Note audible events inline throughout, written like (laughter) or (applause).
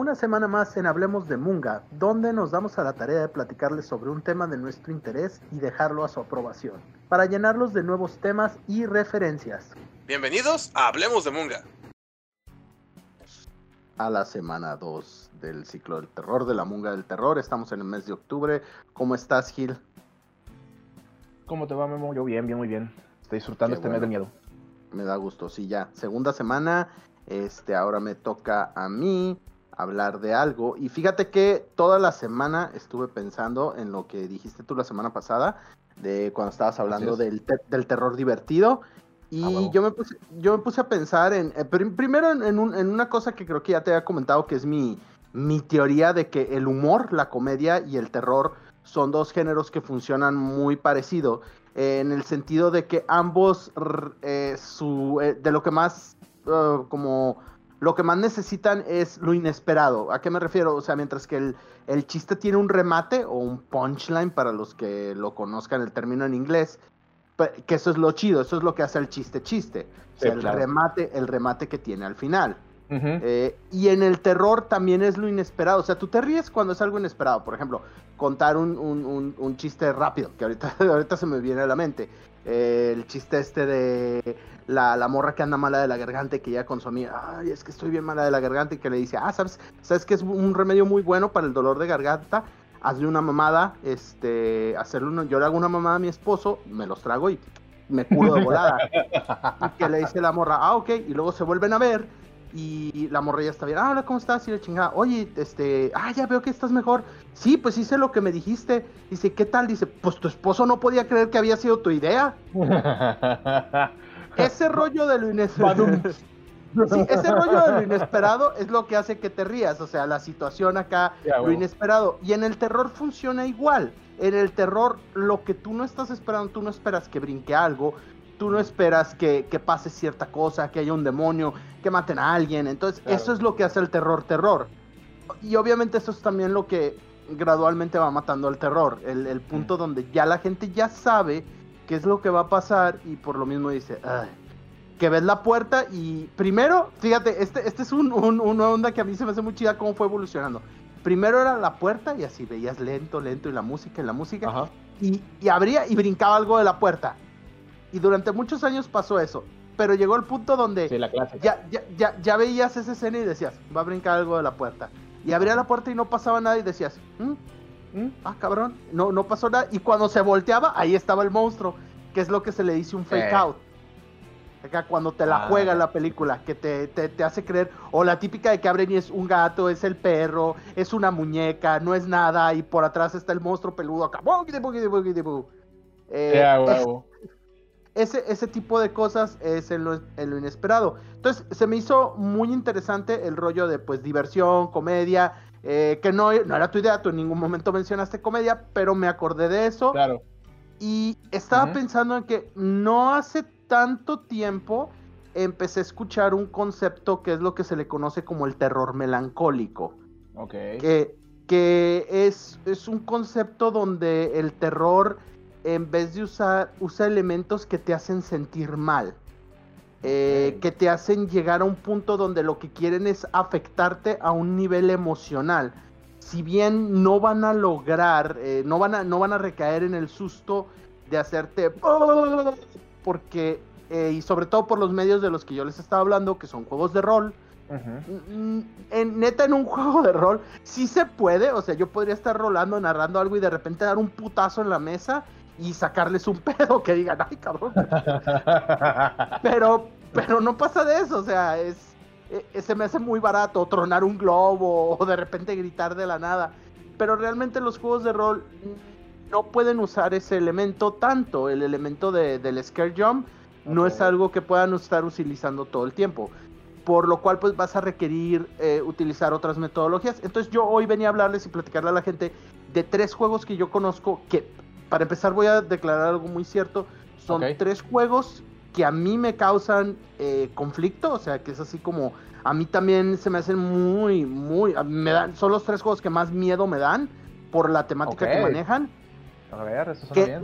una semana más en Hablemos de Munga, donde nos damos a la tarea de platicarles sobre un tema de nuestro interés y dejarlo a su aprobación, para llenarlos de nuevos temas y referencias. Bienvenidos a Hablemos de Munga. A la semana 2 del ciclo del terror, de la Munga del Terror, estamos en el mes de octubre. ¿Cómo estás, Gil? ¿Cómo te va, Memo? Yo bien, bien, muy bien. Estoy disfrutando este mes de miedo. Me da gusto, sí, ya. Segunda semana, este, ahora me toca a mí hablar de algo. Y fíjate que toda la semana estuve pensando en lo que dijiste tú la semana pasada, de cuando estabas hablando del, del, terror divertido. Y ah, yo, me puse, yo me puse a pensar en, eh, primero en, en, una cosa que creo que ya te había comentado, que es mi, mi teoría de que el humor, la comedia y el terror son dos géneros que funcionan muy parecido, eh, en el sentido de que ambos, eh, su, de lo que más uh, como lo que más necesitan es lo inesperado. ¿A qué me refiero? O sea, mientras que el, el chiste tiene un remate o un punchline para los que lo conozcan el término en inglés, que eso es lo chido, eso es lo que hace el chiste chiste. o sea, el remate, el remate que tiene al final. Eh, y en el terror también es lo inesperado. O sea, tú te ríes cuando es algo inesperado. Por ejemplo, contar un, un, un, chiste rápido, que ahorita, (laughs) ahorita se me viene a la mente. Eh, el chiste este de la, la, morra que anda mala de la garganta y que ya consumía, ay, es que estoy bien mala de la garganta y que le dice, ah, ¿sabes, ¿sabes que es un remedio muy bueno para el dolor de garganta? Hazle una mamada, este, hacerle una, yo le hago una mamada a mi esposo, me los trago y me curo de volada. (laughs) y que le dice la morra, ah, ok, y luego se vuelven a ver y la morra ya está bien, ah, hola, ¿cómo estás? Y la chingada, oye, este, ah, ya veo que estás mejor. Sí, pues hice lo que me dijiste. Dice, ¿qué tal? Dice, pues tu esposo no podía creer que había sido tu idea. (laughs) ese rollo de lo inesperado. (laughs) Sí, ese rollo de lo inesperado es lo que hace que te rías, o sea, la situación acá, lo inesperado. Y en el terror funciona igual. En el terror, lo que tú no estás esperando, tú no esperas que brinque algo, tú no esperas que, pase cierta cosa, que haya un demonio, que maten a alguien. Entonces, eso es lo que hace el terror terror. Y obviamente eso es también lo que gradualmente va matando al terror. El, punto donde ya la gente ya sabe qué es lo que va a pasar y por lo mismo dice, que ves la puerta y primero, fíjate, este, este es un, una onda que a mí se me hace muy chida cómo fue evolucionando. Primero era la puerta y así veías lento, lento y la música y la música. Y, y abría y brincaba algo de la puerta y durante muchos años pasó eso. Pero llegó el punto donde ya, ya, ya, veías esa escena y decías, va a brincar algo de la puerta. Y abría la puerta y no pasaba nada y decías, ¿Mm? ¿Mm? ah, cabrón, no, no pasó nada. Y cuando se volteaba, ahí estaba el monstruo, que es lo que se le dice un fake out. Acá cuando te la ah, juega la película, que te, te, hace creer, o la típica de que abren y es un gato, es el perro, es una muñeca, no es nada, y por atrás está el monstruo peludo acá. Eh, (laughs) ese, ese tipo de cosas es en lo, inesperado. Entonces, se me hizo muy interesante el rollo de pues diversión, comedia, eh, que no, no era tu idea, tú en ningún momento mencionaste comedia, pero me acordé de eso. Claro. Y estaba pensando en que no hace tanto tiempo empecé a escuchar un concepto que es lo que se le conoce como el terror melancólico. Ok. Que, que es, es un concepto donde el terror en vez de usar, usa elementos que te hacen sentir mal. Eh, que te hacen llegar a un punto donde lo que quieren es afectarte a un nivel emocional. Si bien no van a lograr, eh, no, van a, no van a recaer en el susto de hacerte... Porque, eh, y sobre todo por los medios de los que yo les estaba hablando, que son juegos de rol, en, neta, en un (laughs) juego de rol, sí se puede. O sea, yo podría estar rolando, narrando algo y de repente dar un putazo en la mesa y sacarles un (laughs) pedo que digan, ay cabrón. (laughs) pero, pero no pasa de eso, o sea, es, e, se me hace muy barato tronar un globo o de repente gritar de la nada. Pero realmente los juegos de rol no pueden usar ese elemento tanto, el elemento de, del scare jump no es algo que puedan estar utilizando todo el tiempo. Por lo cual pues vas a requerir eh, utilizar otras metodologías. Entonces yo hoy venía a hablarles y platicarle a la gente de tres juegos que yo conozco que para empezar voy a declarar algo muy cierto. Son tres juegos que a mí me causan eh, conflicto, o sea, que es así como a mí también se me hacen muy, muy, me dan, son los tres juegos que más miedo me dan por la temática que manejan. A ver, eso que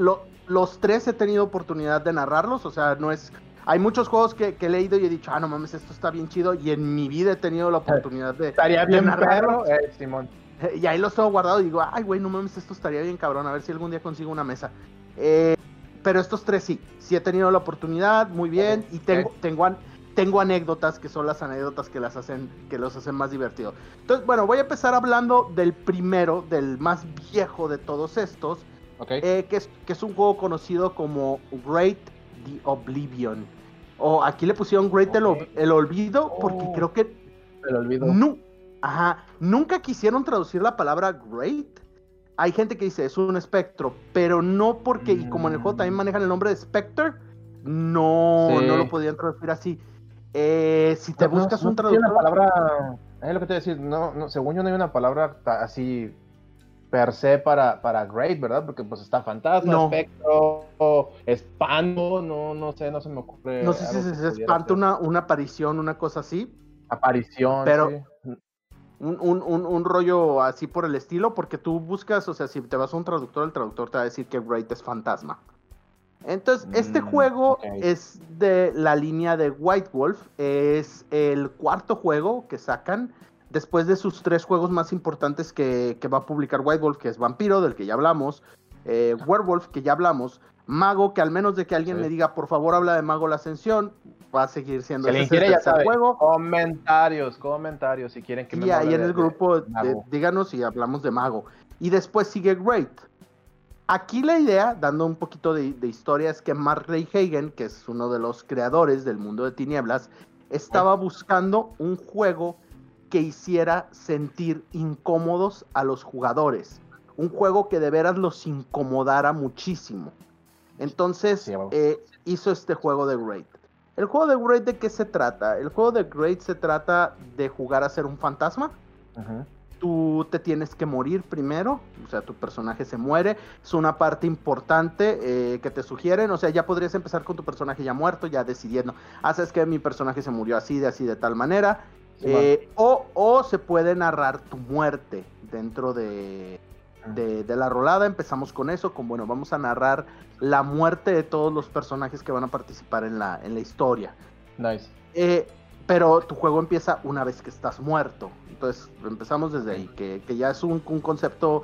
los tres he tenido oportunidad de narrarlos, o sea, no es hay muchos juegos que, que he leído y he dicho, ah, no mames, esto está bien chido. Y en mi vida he tenido la (laughs) oportunidad de. Estaría de bien narrarlo. perro, eh, Simón. (laughs) Y ahí los tengo guardados y digo, ay, güey, no mames, esto estaría bien cabrón. A ver si algún día consigo una mesa. Eh, pero estos tres sí, sí he tenido la oportunidad, muy bien. Y tengo, tengo, an- tengo anécdotas que son las anécdotas que las hacen, que los hacen más divertidos. Entonces, bueno, voy a empezar hablando del primero, del más viejo de todos estos. Ok. Eh, que, es, que es un juego conocido como Great the Oblivion. O aquí le pusieron Great el, el Olvido porque Oh. creo que Se lo olvido. nu- ajá, nunca quisieron traducir la palabra Great. Hay gente que dice es un espectro, pero no porque, y como en el juego también Mm. manejan el nombre de Spectre, no, Sí. no lo podían traducir así. Eh, si te No, buscas no un tiene una traductor, palabra. Es lo que te a decir. No, no, según yo no hay una palabra así per se para, para great, ¿verdad? Porque pues está fantasma, No. espectro, espanto, no, no sé, no se me ocurre. no sé si espanta ser. una, una aparición, una cosa así. aparición. pero- sí. Un, un- un- un rollo así por el estilo, porque tú buscas, o sea, si te vas a un traductor, el traductor te va a decir que Great es fantasma. Entonces, este Mm, juego es de la línea de White Wolf, es el cuarto juego que sacan después de sus tres juegos más importantes que, que va a publicar White Wolf, que es Vampiro, del que ya hablamos, eh, Werewolf, que ya hablamos, Mago, que al menos de que alguien Sí. me diga, por favor, habla de Mago la Ascensión, va a seguir siendo el juego. Comentarios, comentarios, si quieren que me Y ahí hable en de- el grupo, de díganos si hablamos de Mago. Y después sigue Great. Aquí la idea, dando un poquito de, de historia, es que Mark Hagen, que es uno de los creadores del mundo de tinieblas, estaba buscando un juego que hiciera sentir incómodos a los jugadores. Un juego que de veras los incomodara muchísimo. Entonces Sí, eh, hizo este juego de Great. ¿El juego de Great de qué se trata? El juego de Great se trata de jugar a ser un fantasma. Tú te tienes que morir primero, o sea, tu personaje se muere. Es una parte importante eh, que te sugieren, o sea, ya podrías empezar con tu personaje ya muerto, ya decidiendo, haces que mi personaje se murió así, de así, de tal manera. Sí, Eh, o, o se puede narrar tu muerte dentro de, de, de la rolada. Empezamos con eso, con bueno, vamos a narrar la muerte de todos los personajes que van a participar en la, en la historia. Nice. Eh, pero tu juego empieza una vez que estás muerto. Entonces empezamos desde ahí, que, que ya es un, un concepto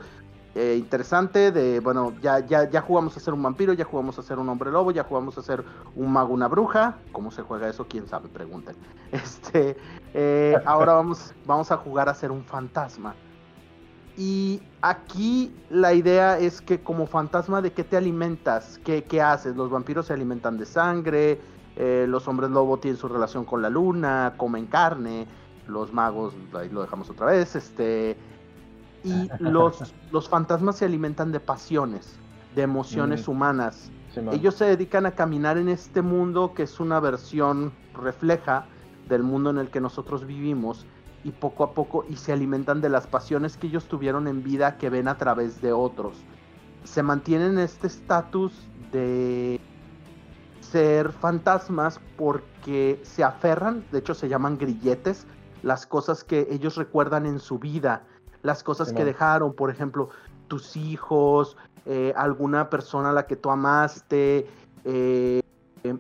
eh, interesante de, bueno, ya, ya, ya jugamos a ser un vampiro, ya jugamos a ser un hombre lobo, ya jugamos a ser un mago, una bruja. ¿Cómo se juega eso? ¿Quién sabe? Pregunten. (laughs) Este, eh, ahora vamos, vamos a jugar a ser un fantasma. Y aquí la idea es que como fantasma, ¿de qué te alimentas? ¿Qué, qué haces? Los vampiros se alimentan de sangre, eh, los hombres lobo tienen su relación con la luna, comen carne, los magos, ahí lo dejamos otra vez, este... Y (laughs) los, los fantasmas se alimentan de pasiones, de emociones Mm. humanas. Ellos se dedican a caminar en este mundo que es una versión refleja del mundo en el que nosotros vivimos y poco a poco y se alimentan de las pasiones que ellos tuvieron en vida que ven a través de otros. Se mantienen en este estatus de ser fantasmas porque se aferran, de hecho se llaman grilletes, las cosas que ellos recuerdan en su vida, las cosas que dejaron, por ejemplo, tus hijos, eh, alguna persona a la que tú amaste, eh, eh,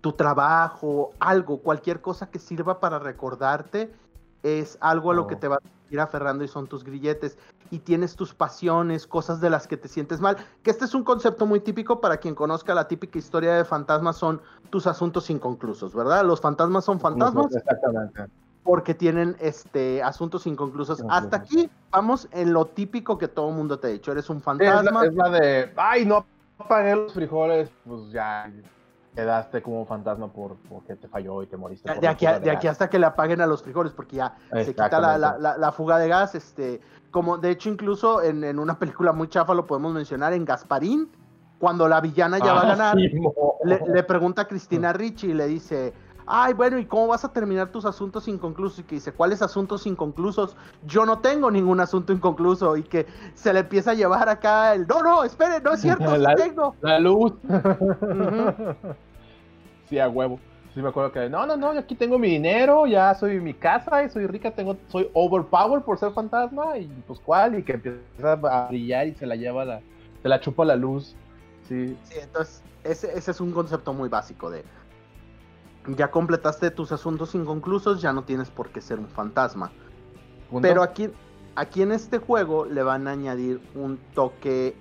tu trabajo, algo, cualquier cosa que sirva para recordarte, es algo a lo que Oh. te va a ir aferrando y son tus grilletes. Y tienes tus pasiones, cosas de las que te sientes mal. Que este es un concepto muy típico para quien conozca la típica historia de fantasmas, son tus asuntos inconclusos, ¿verdad? Los fantasmas son fantasmas Exactamente. porque tienen este asuntos inconclusos. Hasta aquí vamos en lo típico que todo el mundo te ha dicho. Eres un es, fantasma. la, es la de, ay, no pagué los frijoles, pues ya quedaste como un fantasma por, porque te falló y te moriste. De, aquí, fuga a- de aquí gas. hasta que le apaguen a los frijoles, porque ya se quita la, la- la- la fuga de gas. Este, como de hecho, incluso en, en una película muy chafa lo podemos mencionar en Gasparín, cuando la villana ya va a Ah, ganar, sí, le, le pregunta a Cristina Ricci y le dice. Ay, bueno, ¿y cómo vas a terminar tus asuntos inconclusos? Y que dice, ¿cuáles asuntos inconclusos? Yo no tengo ningún asunto inconcluso. Y que se le empieza a llevar acá el, no, no, espere, no es cierto, (laughs) sí La- tengo. La luz. (laughs) Sí, a huevo. Sí, me acuerdo que, no, no, no, yo aquí tengo mi dinero, ya soy mi casa, y soy rica, tengo, soy overpowered por ser fantasma, y pues cuál, y que empieza a brillar y se la lleva la, se la chupa la luz. Sí. Sí, entonces ese, ese es un concepto muy básico de ya completaste tus asuntos inconclusos, ya no tienes por qué ser un fantasma. Punto. Pero aquí, aquí en este juego le van a añadir un toque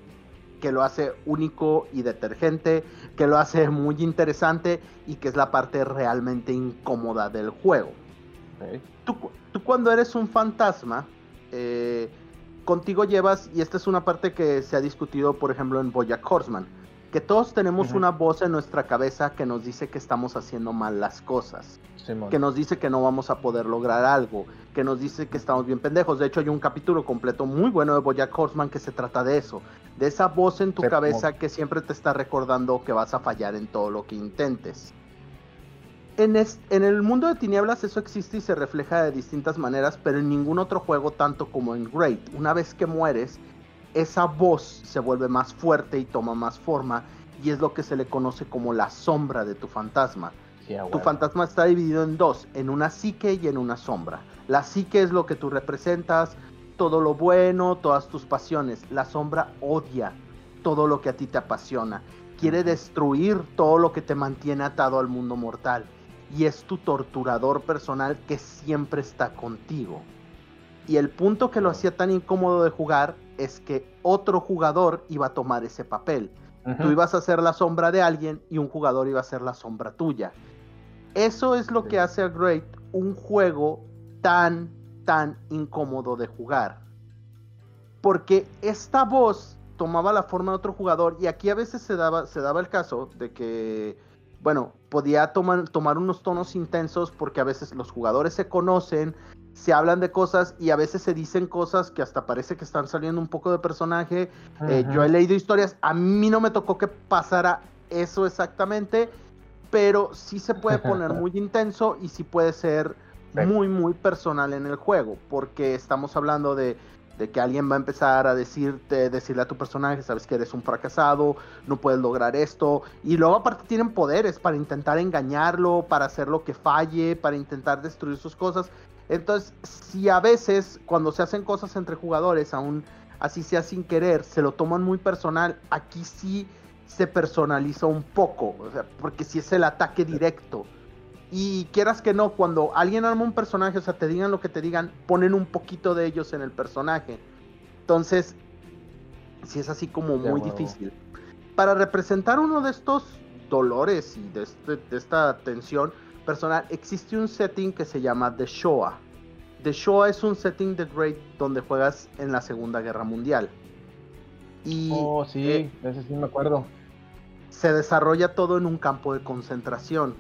que lo hace único y detergente, que lo hace muy interesante y que es la parte realmente incómoda del juego. Tú, tú cuando eres un fantasma, eh, contigo llevas, y esta es una parte que se ha discutido, por ejemplo, en Bojack Horseman, que todos tenemos una voz en nuestra cabeza que nos dice que estamos haciendo mal las cosas Simón. que nos dice que no vamos a poder lograr algo, que nos dice que estamos bien pendejos. De hecho, hay un capítulo completo muy bueno de Bojack Horseman que se trata de eso, de esa voz en tu cabeza que siempre te está recordando que vas a fallar en todo lo que intentes. En, en el mundo de tinieblas eso existe y se refleja de distintas maneras, pero en ningún otro juego tanto como en Great. Una vez que mueres, esa voz se vuelve más fuerte y toma más forma, y es lo que se le conoce como la sombra de tu fantasma. Sí, a Tu fantasma está dividido en dos, en una psique y en una sombra. La psique es lo que tú representas, todo lo bueno, todas tus pasiones. La sombra odia todo lo que a ti te apasiona. Quiere destruir todo lo que te mantiene atado al mundo mortal. Y es tu torturador personal que siempre está contigo. Y el punto que lo hacía tan incómodo de jugar es que otro jugador iba a tomar ese papel. Tú ibas a ser la sombra de alguien y un jugador iba a ser la sombra tuya. Eso es lo Sí. que hace a Great un juego tan, tan incómodo de jugar. Porque esta voz tomaba la forma de otro jugador y aquí a veces se daba, se daba el caso de que, bueno, podía tomar, tomar unos tonos intensos porque a veces los jugadores se conocen, se hablan de cosas y a veces se dicen cosas que hasta parece que están saliendo un poco de personaje eh, yo he leído historias, a mí no me tocó que pasara eso exactamente, pero sí se puede (laughs) poner muy intenso y sí puede ser Sí. muy, muy personal en el juego, porque estamos hablando de, de que alguien va a empezar a decirte, decirle a tu personaje, sabes que eres un fracasado, no puedes lograr esto, y luego aparte tienen poderes para intentar engañarlo, para hacer lo que falle, para intentar destruir sus cosas. Entonces, si a veces cuando se hacen cosas entre jugadores, aún así sea sin querer, se lo toman muy personal, aquí sí se personaliza un poco, o sea, porque si es el ataque directo. Y quieras que no, cuando alguien arma un personaje, o sea, te digan lo que te digan, ponen un poquito de ellos en el personaje. Entonces, si es así como muy difícil. Para representar uno de estos dolores y de, este- de esta tensión personal, existe un setting que se llama The Shoah. The Shoah es un setting de Great donde juegas en la Segunda Guerra Mundial. Y Oh, sí, eh, ese sí me acuerdo. se desarrolla todo en un campo de concentración.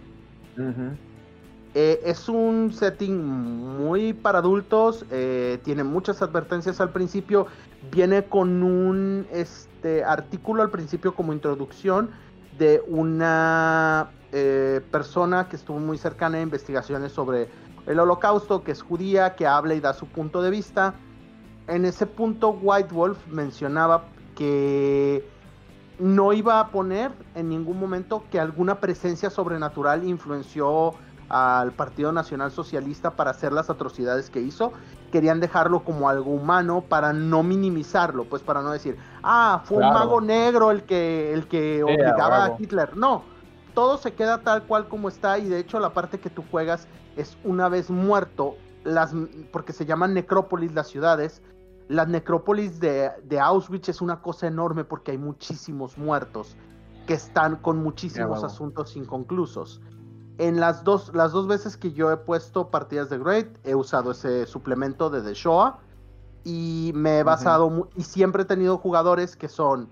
Eh, es un setting muy para adultos, eh, tiene muchas advertencias al principio, viene con un este, artículo al principio como introducción de una eh, persona que estuvo muy cercana a investigaciones sobre el holocausto, que es judía, que habla y da su punto de vista. En ese punto White Wolf mencionaba que no iba a poner en ningún momento que alguna presencia sobrenatural influenció al Partido Nacional Socialista para hacer las atrocidades que hizo. Querían dejarlo como algo humano para no minimizarlo, pues para no decir, ah, fue un mago negro el que, el que obligaba a. Hitler. No, todo se queda tal cual como está y de hecho la parte que tú juegas es una vez muerto, las, porque se llaman necrópolis las ciudades. Las necrópolis de, de Auschwitz es una cosa enorme porque hay muchísimos muertos que están con muchísimos asuntos inconclusos. En las dos, las dos veces que yo he puesto partidas de Great, he usado ese suplemento de The Shoah y me he basado y siempre he tenido jugadores que son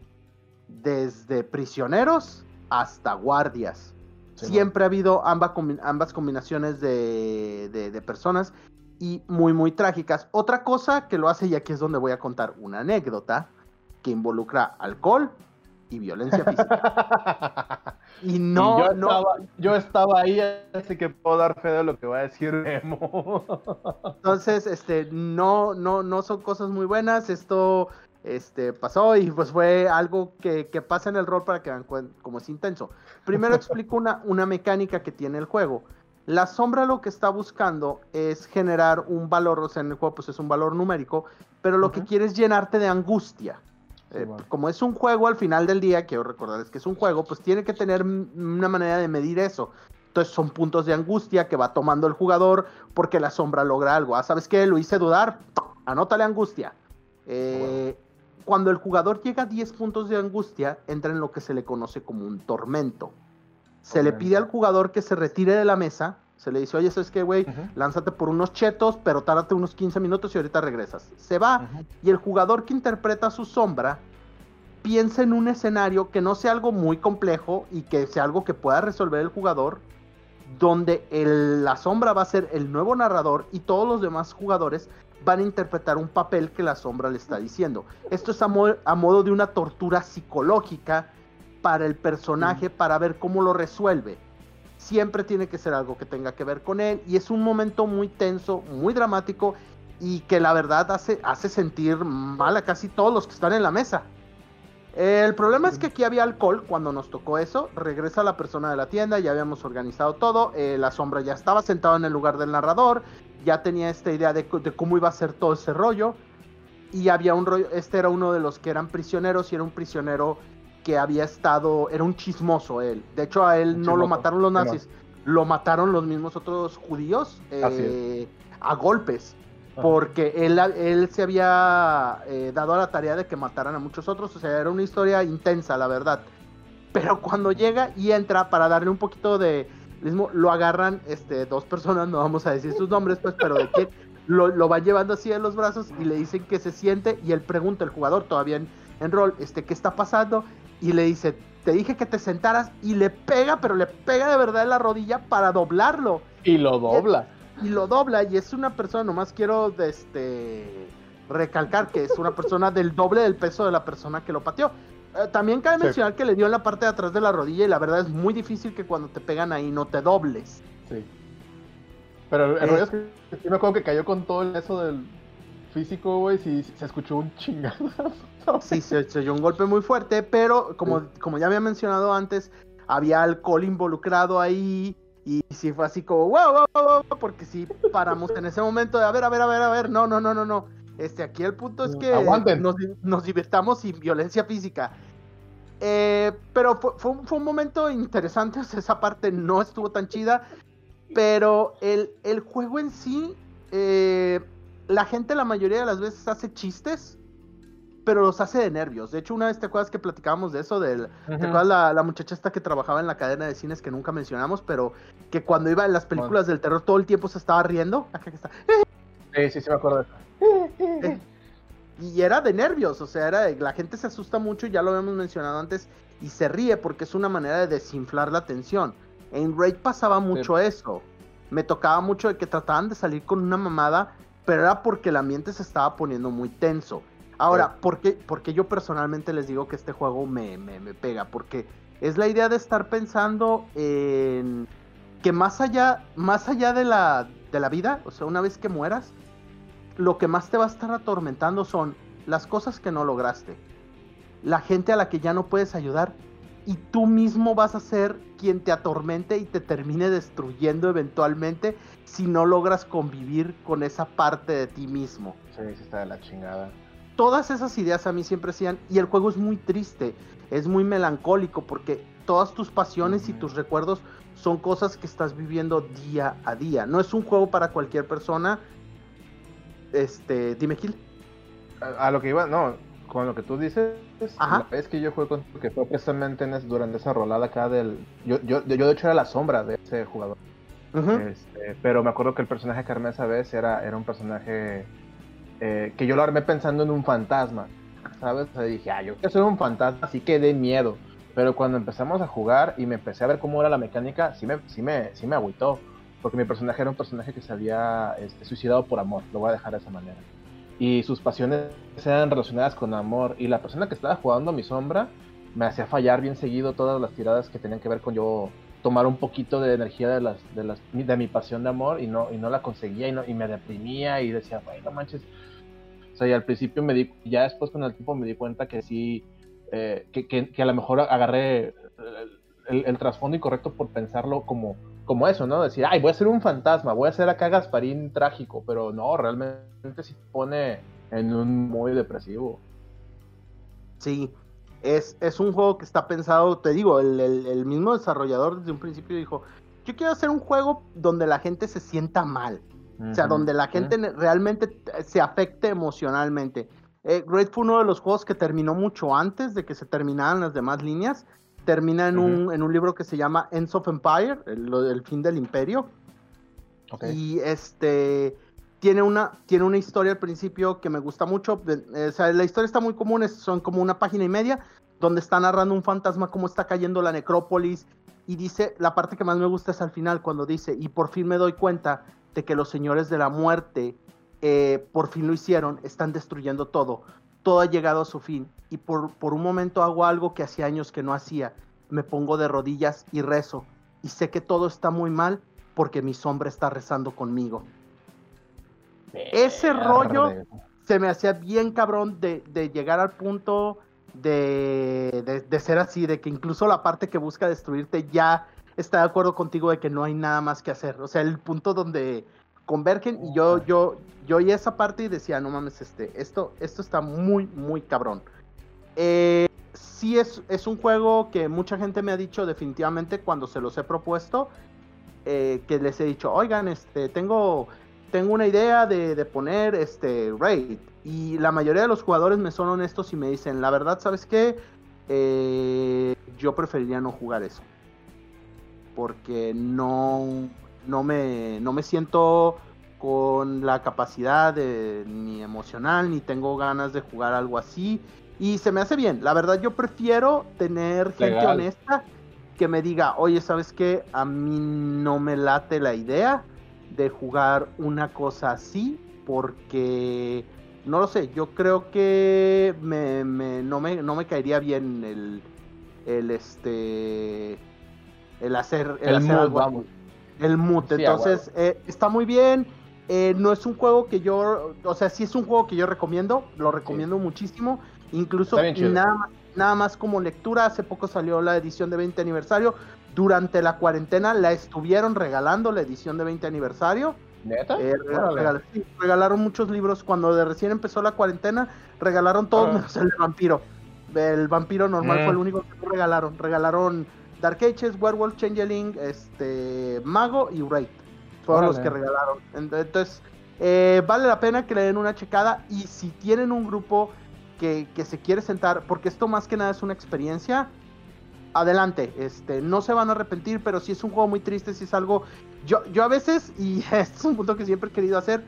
desde prisioneros hasta guardias. Sí, Siempre ha habido ambas, ambas combinaciones de, de- de personas y muy, muy trágicas. Otra cosa que lo hace, y aquí es donde voy a contar una anécdota, que involucra alcohol y violencia física. (laughs) Y Y no, yo, no, estaba, yo estaba ahí, así que puedo dar fe de lo que va a decir Memo. entonces, este, no, no, no son cosas muy buenas. Esto, este, pasó y pues fue algo que, que pasa en el rol para que vean cómo es intenso. Primero (laughs) explico una, una mecánica que tiene el juego. La sombra lo que está buscando es generar un valor, o sea, en el juego pues es un valor numérico, pero lo que quiere es llenarte de angustia. Eh, como es un juego al final del día, quiero recordarles que es un juego, pues tiene que tener una manera de medir eso. Entonces son puntos de angustia que va tomando el jugador porque la sombra logra algo. Ah, ¿sabes qué? Lo hice dudar. Anótale angustia. Eh, cuando el jugador llega a 10 puntos de angustia, entra en lo que se le conoce como un tormento. Se le pide al jugador que se retire de la mesa. Se le dice, oye, ¿sabes qué, güey? Lánzate por unos chetos, pero tárdate unos 15 minutos y ahorita regresas. Se va. Y el jugador que interpreta su sombra piensa en un escenario que no sea algo muy complejo y que sea algo que pueda resolver el jugador, donde la sombra va a ser el nuevo narrador y todos los demás jugadores van a interpretar un papel que la sombra le está diciendo. Esto es a, modo de una tortura psicológica para el personaje, para ver cómo lo resuelve. Siempre tiene que ser algo que tenga que ver con él y es un momento muy tenso, muy dramático y que la verdad hace, hace sentir mal a casi todos los que están en la mesa. El problema es que aquí había alcohol cuando nos tocó eso. Regresa la persona de la tienda, ya habíamos organizado todo. Eh, la sombra ya estaba sentado en el lugar del narrador ya tenía esta idea de, cómo iba a ser todo ese rollo. Y había un rollo, este era uno de los que eran prisioneros y era un prisionero que había estado, era un chismoso él. De hecho a él no lo mataron los nazis, lo mataron los mismos otros judíos eh, a golpes. Porque él, él se había eh, dado a la tarea de que mataran a muchos otros. O sea, era una historia intensa, la verdad. Pero cuando llega y entra para darle un poquito de, mismo lo agarran este, dos personas, no vamos a decir sus nombres, pues, pero de que lo, lo van llevando así en los brazos y le dicen que se siente y él pregunta, el jugador todavía en, rol, este, ¿qué está pasando? Y le dice, te dije que te sentaras y le pega, pero le pega de verdad en la rodilla para doblarlo. Y lo dobla. Y, lo dobla y es una persona, nomás quiero este, recalcar que es una persona del doble del peso de la persona que lo pateó. Eh, también cabe mencionar que le dio en la parte de atrás de la rodilla y la verdad es muy difícil que cuando te pegan ahí no te dobles. Sí. Pero el rollo es que me acuerdo que cayó con todo el eso del físico, güey, sí se escuchó un chingado. (laughs) sí, se, se, oyó un golpe muy fuerte, pero como, como ya había mencionado antes, había alcohol involucrado ahí. Y sí fue así como, wow, wow, wow, porque si paramos en ese momento de, a ver, a ver, a ver, a ver, no, no, no, no, no. Este, aquí el punto es que nos, nos, divertamos sin violencia física. Eh, pero fue, un, momento interesante, (laughs) esa parte no estuvo tan chida, pero el, juego en sí, eh, la gente la mayoría de las veces hace chistes, pero los hace de nervios. De hecho, una vez te acuerdas que platicábamos de eso, del, ¿te acuerdas la, la, muchacha esta que trabajaba en la cadena de cines que nunca mencionamos, pero que cuando iba en las películas del terror todo el tiempo se estaba riendo? (laughs) Acá que está. Sí, sí, sí me acuerdo. (laughs) y era de nervios, o sea, era la gente se asusta mucho, ya lo habíamos mencionado antes, y se ríe porque es una manera de desinflar la tensión. En Raid pasaba mucho eso. Me tocaba mucho de que trataban de salir con una mamada, pero era porque el ambiente se estaba poniendo muy tenso. Ahora, ¿por, qué, porque yo personalmente les digo que este juego me, me, me pega? Porque es la idea de estar pensando en que más allá, más allá de la, de la vida, o sea, una vez que mueras, lo que más te va a estar atormentando son las cosas que no lograste, la gente a la que ya no puedes ayudar y tú mismo vas a ser quien te atormente y te termine destruyendo eventualmente si no logras convivir con esa parte de ti mismo. Sí, sí está de la chingada. Todas esas ideas a mí siempre hacían y el juego es muy triste, es muy melancólico porque todas tus pasiones y tus recuerdos son cosas que estás viviendo día a día. No es un juego para cualquier persona, este, dime, Gil. A, lo que iba, no, con lo que tú dices, es que yo jugué con que fue precisamente en durante esa rolada acá del. Yo, yo, yo, de hecho era la sombra de ese jugador. Este, pero me acuerdo que el personaje que armé esa vez era, era un personaje eh, que yo lo armé pensando en un fantasma. ¿Sabes? O dije, ah, yo quiero ser un fantasma, así que de miedo. Pero cuando empezamos a jugar y me empecé a ver cómo era la mecánica, sí me, sí me, sí me agüitó porque mi personaje era un personaje que se había este, suicidado por amor, lo voy a dejar de esa manera. Y sus pasiones eran relacionadas con amor, y la persona que estaba jugando a mi sombra me hacía fallar bien seguido todas las tiradas que tenían que ver con yo tomar un poquito de energía de las, de las de mi pasión de amor y no y no la conseguía y, no, me deprimía y decía, güey, no manches. O sea, y al principio me di, ya después con el tiempo me di cuenta que sí, eh, que, que, a lo mejor agarré el trasfondo incorrecto por pensarlo como como eso, ¿no? Decir, ay, voy a ser un fantasma, voy a ser acá Gasparín trágico, pero no, realmente se pone en un muy depresivo. Sí, es, es un juego que está pensado, te digo, el, mismo desarrollador desde un principio dijo, yo quiero hacer un juego donde la gente se sienta mal. O sea, donde la gente realmente se afecte emocionalmente. Eh, Great fue uno de los juegos que terminó mucho antes de que se terminaran las demás líneas. Termina en, un, en un libro que se llama Ends of Empire, el, fin del imperio. Y este tiene una, tiene una historia al principio que me gusta mucho. O sea, la historia está muy común, son como una página y media, donde está narrando un fantasma cómo está cayendo la necrópolis. Y dice, la parte que más me gusta es al final, cuando dice, y por fin me doy cuenta de que los señores de la muerte eh, por fin lo hicieron, están destruyendo todo. Todo ha llegado a su fin. Y por, por un momento hago algo que hacía años que no hacía. Me pongo de rodillas y rezo. Y sé que todo está muy mal porque mi sombra está rezando conmigo. Ese rollo se me hacía bien cabrón de, llegar al punto de, de, ser así, de que incluso la parte que busca destruirte ya está de acuerdo contigo de que no hay nada más que hacer. O sea, el punto donde convergen y yo, yo, yo oí esa parte y decía, no mames, este, esto, esto está muy, muy cabrón. Eh, sí es, es un juego que mucha gente me ha dicho definitivamente cuando se los he propuesto, eh, que les he dicho, oigan, este, tengo, tengo una idea de, poner este raid. Y la mayoría de los jugadores me son honestos y me dicen, la verdad, ¿sabes qué? Eh, yo preferiría no jugar eso. Porque no, no me, no me siento con la capacidad de, ni emocional, ni tengo ganas de jugar algo así. Y se me hace bien. La verdad, yo prefiero tener gente honesta que me diga, oye, ¿sabes qué? A mí no me late la idea de jugar una cosa así, porque no lo sé, yo creo que me, no, me, no me caería bien el, el este el hacer el, hacer algo el mute. Entonces, eh, está muy bien. Eh, no es un juego que yo, o sea, sí es un juego que yo recomiendo, lo recomiendo muchísimo. Incluso nada, nada más como lectura, hace poco salió la edición de 20 aniversario. Durante la cuarentena la estuvieron regalando la edición de 20 aniversario. ¿Neta? Eh, regalaron muchos libros. Cuando de recién empezó la cuarentena, regalaron todos menos el vampiro. El vampiro normal fue el único que regalaron. Regalaron Dark Ages, Werewolf, Changeling, este, Mago y Wraith. Fueron los que regalaron. Entonces, eh, vale la pena que le den una checada. Y si tienen un grupo que, se quiere sentar, porque esto más que nada es una experiencia, adelante. Este, no se van a arrepentir, pero si es un juego muy triste, si es algo. Yo, yo a veces, (laughs) y este es un punto que siempre he querido hacer,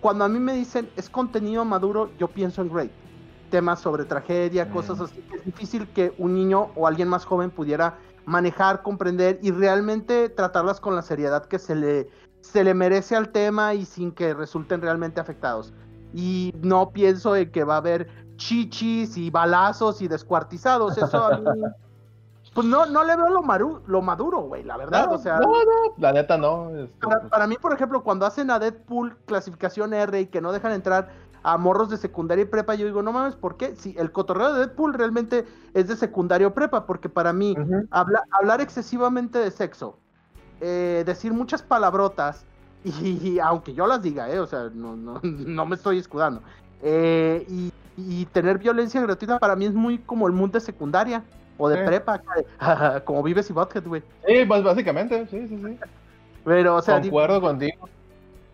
cuando a mí me dicen es contenido maduro, yo pienso en Great. Temas sobre tragedia, cosas así. Es difícil que un niño o alguien más joven pudiera manejar, comprender y realmente tratarlas con la seriedad que se le, se le merece al tema y sin que resulten realmente afectados. Y no pienso en que va a haber chichis y balazos y descuartizados. Eso a mí. (laughs) Pues no, no le veo lo, lo maduro, güey, la verdad. o sea, no, no, la neta no. Este, para, para, mí, por ejemplo, cuando hacen a Deadpool clasificación R y que no dejan entrar a morros de secundaria y prepa, yo digo, no mames, ¿por qué? Si el cotorreo de Deadpool realmente es de secundario o prepa, porque para mí hablar excesivamente de sexo, eh, decir muchas palabrotas, (laughs) y, aunque yo las diga, eh, o sea, no, no, (laughs) no me estoy escudando, eh, y, tener violencia gratuita para mí es muy como el mundo de secundaria o de prepa, (laughs) como vives y Butthead, güey. Sí, pues básicamente, sí, sí, sí. Pero, o sea, concuerdo contigo.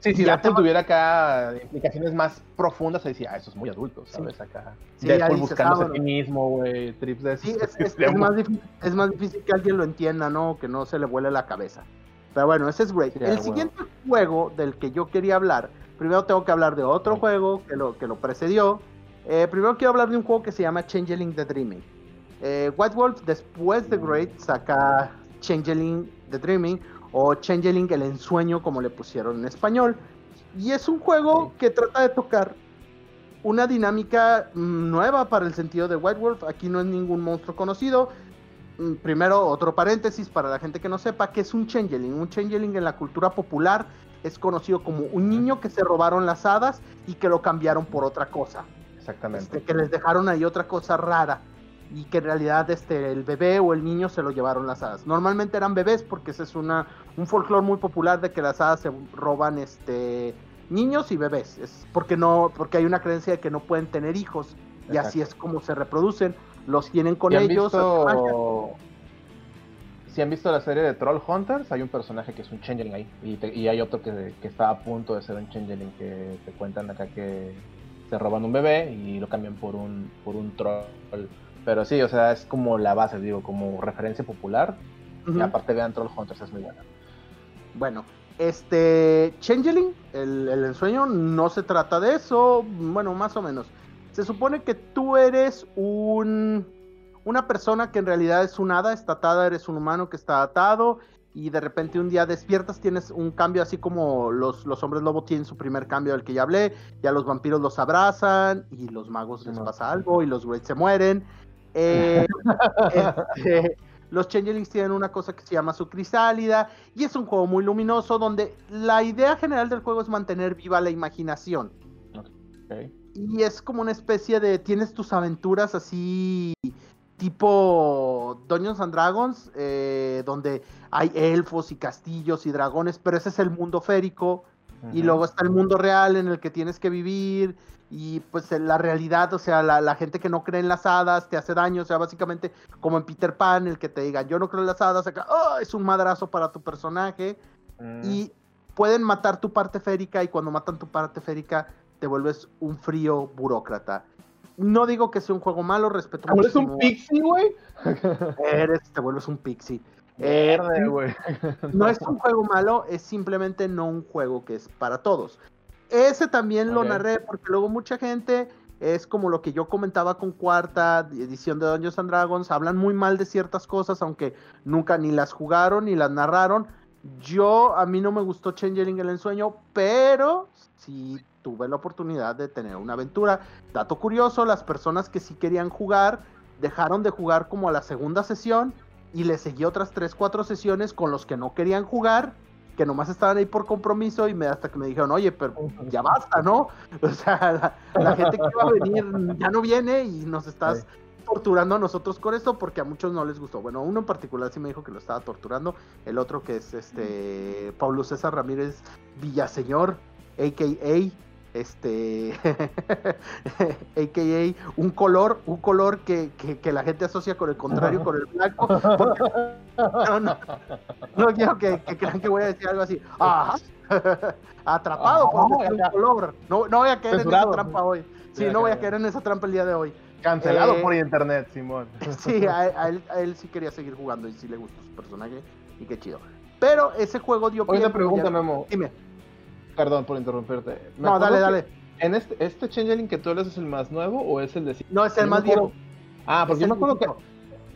Sí, si ya tuviera acá implicaciones más profundas, se decía, ah, eso es muy adulto, ¿sabes? Acá. Sí, Deadpool buscándose a sí mismo, güey, trips de Sí, (laughs) es, es, más difícil, es más difícil que alguien lo entienda, ¿no? Que no se le vuele la cabeza. Pero bueno, ese es great. el siguiente juego del que yo quería hablar, primero tengo que hablar de otro juego que lo, que lo precedió. Eh, primero quiero hablar de un juego que se llama Changeling the Dreaming. Eh, White Wolf, después de Great, saca Changeling the Dreaming, o Changeling el ensueño como le pusieron en español. Y es un juego que trata de tocar una dinámica nueva para el sentido de White Wolf. Aquí no es ningún monstruo conocido. Mm, primero, otro paréntesis para la gente que no sepa que es un Changeling. Un Changeling en la cultura popular es conocido como un niño que se robaron las hadas y que lo cambiaron por otra cosa. Exactamente. Este, que les dejaron ahí otra cosa rara y que en realidad este, el bebé o el niño se lo llevaron las hadas. Normalmente eran bebés porque ese es una, un folclore muy popular de que las hadas se roban este, niños y bebés. Es porque, no, porque hay una creencia de que no pueden tener hijos y así es como se reproducen. Los tienen con ¿Y ellos. Visto... Si han visto la serie de Troll Hunters, hay un personaje que es un changeling ahí. Y, hay otro que, que, está a punto de ser un changeling que te cuentan acá que se roban un bebé y lo cambian por un, por un troll. Pero sí, o sea, es como la base, digo, como referencia popular. Y aparte vean Troll Hunters, es muy buena. Bueno, este Changeling, el, el, ensueño, no se trata de eso. Bueno, más o menos. Se supone que tú eres un una persona que en realidad es un hada, está atada, eres un humano que está atado y de repente un día despiertas, tienes un cambio así como los, los hombres lobo tienen su primer cambio del que ya hablé, ya los vampiros los abrazan y los magos les pasa algo y los güeyes se mueren. Eh, (laughs) este, los changelings tienen una cosa que se llama su crisálida y es un juego muy luminoso donde la idea general del juego es mantener viva la imaginación. Y es como una especie de, tienes tus aventuras así tipo Dungeons and Dragons, eh, donde hay elfos y castillos y dragones, pero ese es el mundo férico. Y luego está el mundo real en el que tienes que vivir. Y pues la realidad, o sea, la, gente que no cree en las hadas te hace daño. O sea, básicamente como en Peter Pan, el que te diga, yo no creo en las hadas, acá, oh, es un madrazo para tu personaje. Mm. Y pueden matar tu parte férica y cuando matan tu parte férica te vuelves un frío burócrata. No digo que sea un juego malo, respeto ¿Te vuelves un pixie, güey? (laughs) Eres, te vuelves un pixie. Verde, güey. no es (laughs) un juego malo, es simplemente no un juego que es para todos. Ese también lo narré porque luego mucha gente es como lo que yo comentaba con cuarta edición de Dungeons and Dragons, hablan muy mal de ciertas cosas, aunque nunca ni las jugaron ni las narraron. Yo, a mí no me gustó Changeling el ensueño, pero sí tuve la oportunidad de tener una aventura. Dato curioso, las personas que sí querían jugar dejaron de jugar como a la segunda sesión y le seguí otras 3, 4 sesiones con los que no querían jugar, que nomás estaban ahí por compromiso y me, hasta que me dijeron, oye, pero ya basta, ¿no? (laughs) O sea, la, gente que iba a venir ya no viene y nos estás torturando a nosotros con esto porque a muchos no les gustó. Bueno, uno en particular sí me dijo que lo estaba torturando, el otro que es este Pablo César Ramírez Villaseñor, a.k.a este (laughs) AKA un color, un color que, que, la gente asocia con el contrario, con el blanco. no, no, no, quiero que, crean que voy a decir algo así. Ah, (laughs) atrapado por un color. No, no voy a caer en esa trampa hoy. Sí, no voy a caer en esa trampa el día de hoy. Cancelado eh, por internet, Simón. (laughs) sí, a, él, a, él, sí quería seguir jugando y sí le gustó su personaje y qué chido. Pero ese juego dio pie. Oye, pregunta, Memo. Dime. Perdón por interrumpirte. no, dale, dale. ¿En este, este Changeling que tú eres es el más nuevo o es el de No, es el más viejo. Ah, porque yo me acuerdo que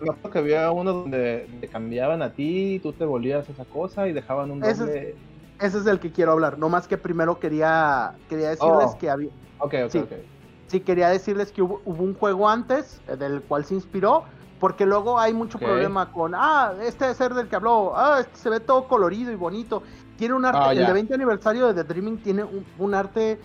me acuerdo que había uno donde te cambiaban a ti, tú te volvías esa cosa y dejaban un ese Es, el que quiero hablar. No más que primero quería, quería decirles oh. que había. Ok, ok, sí, ok. Sí, quería decirles que hubo, un juego antes eh, del cual se inspiró. Porque luego hay mucho problema con, ah, este es ser del que habló, ah, este se ve todo colorido y bonito. Tiene un arte, ah, el de 20 aniversario de The Dreaming tiene un, arte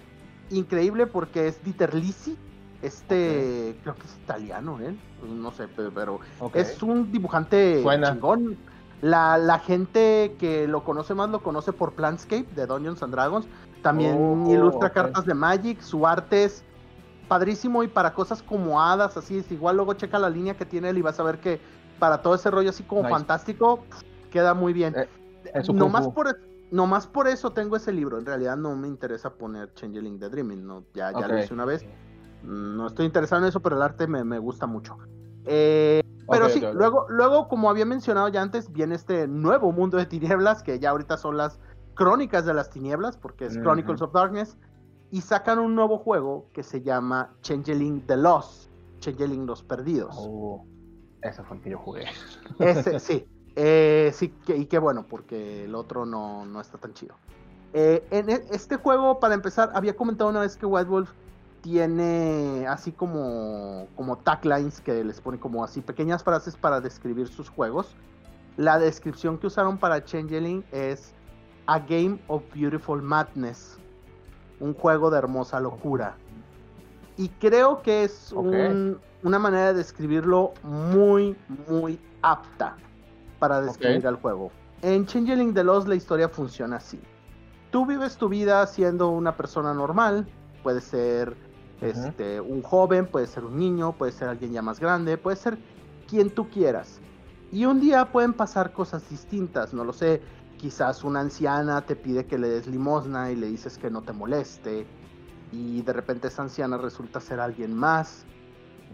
increíble porque es Dieter Lisi, este, creo que es italiano, ¿eh? No sé, pero es un dibujante chingón. La, la, gente que lo conoce más lo conoce por Planscape de Dungeons and Dragons. También oh, ilustra cartas de Magic. Su arte es padrísimo y para cosas como hadas, así es. Igual luego checa la línea que tiene él y vas a ver que para todo ese rollo así como fantástico, queda muy bien. Eh, no más por nomás por eso tengo ese libro. En realidad no me interesa poner Changeling the Dreaming. No, ya, ya lo hice una vez. No estoy interesado en eso, pero el arte me, gusta mucho. Eh, pero sí, luego, luego, como había mencionado ya antes, viene este nuevo mundo de tinieblas, que ya ahorita son las crónicas de las tinieblas, porque es Chronicles of Darkness. Y sacan un nuevo juego que se llama Changeling the Lost. Changeling los Perdidos. Oh, ese fue el que yo jugué. Ese, sí. (laughs) Eh, sí, y qué bueno, porque el otro no, no está tan chido. Eh, en e, este juego, para empezar, había comentado una vez que White Wolf tiene así como, como taglines que les pone como así pequeñas frases para describir sus juegos. La descripción que usaron para Changeling es A Game of Beautiful Madness, un juego de hermosa locura. Y creo que es una manera de describirlo muy, muy apta para describir al juego. En Changeling the Lost la historia funciona así. Tú vives tu vida siendo una persona normal, puede ser este, un joven, puede ser un niño, puede ser alguien ya más grande, puede ser quien tú quieras. Y un día pueden pasar cosas distintas, no lo sé, quizás una anciana te pide que le des limosna y le dices que no te moleste, y de repente esa anciana resulta ser alguien más,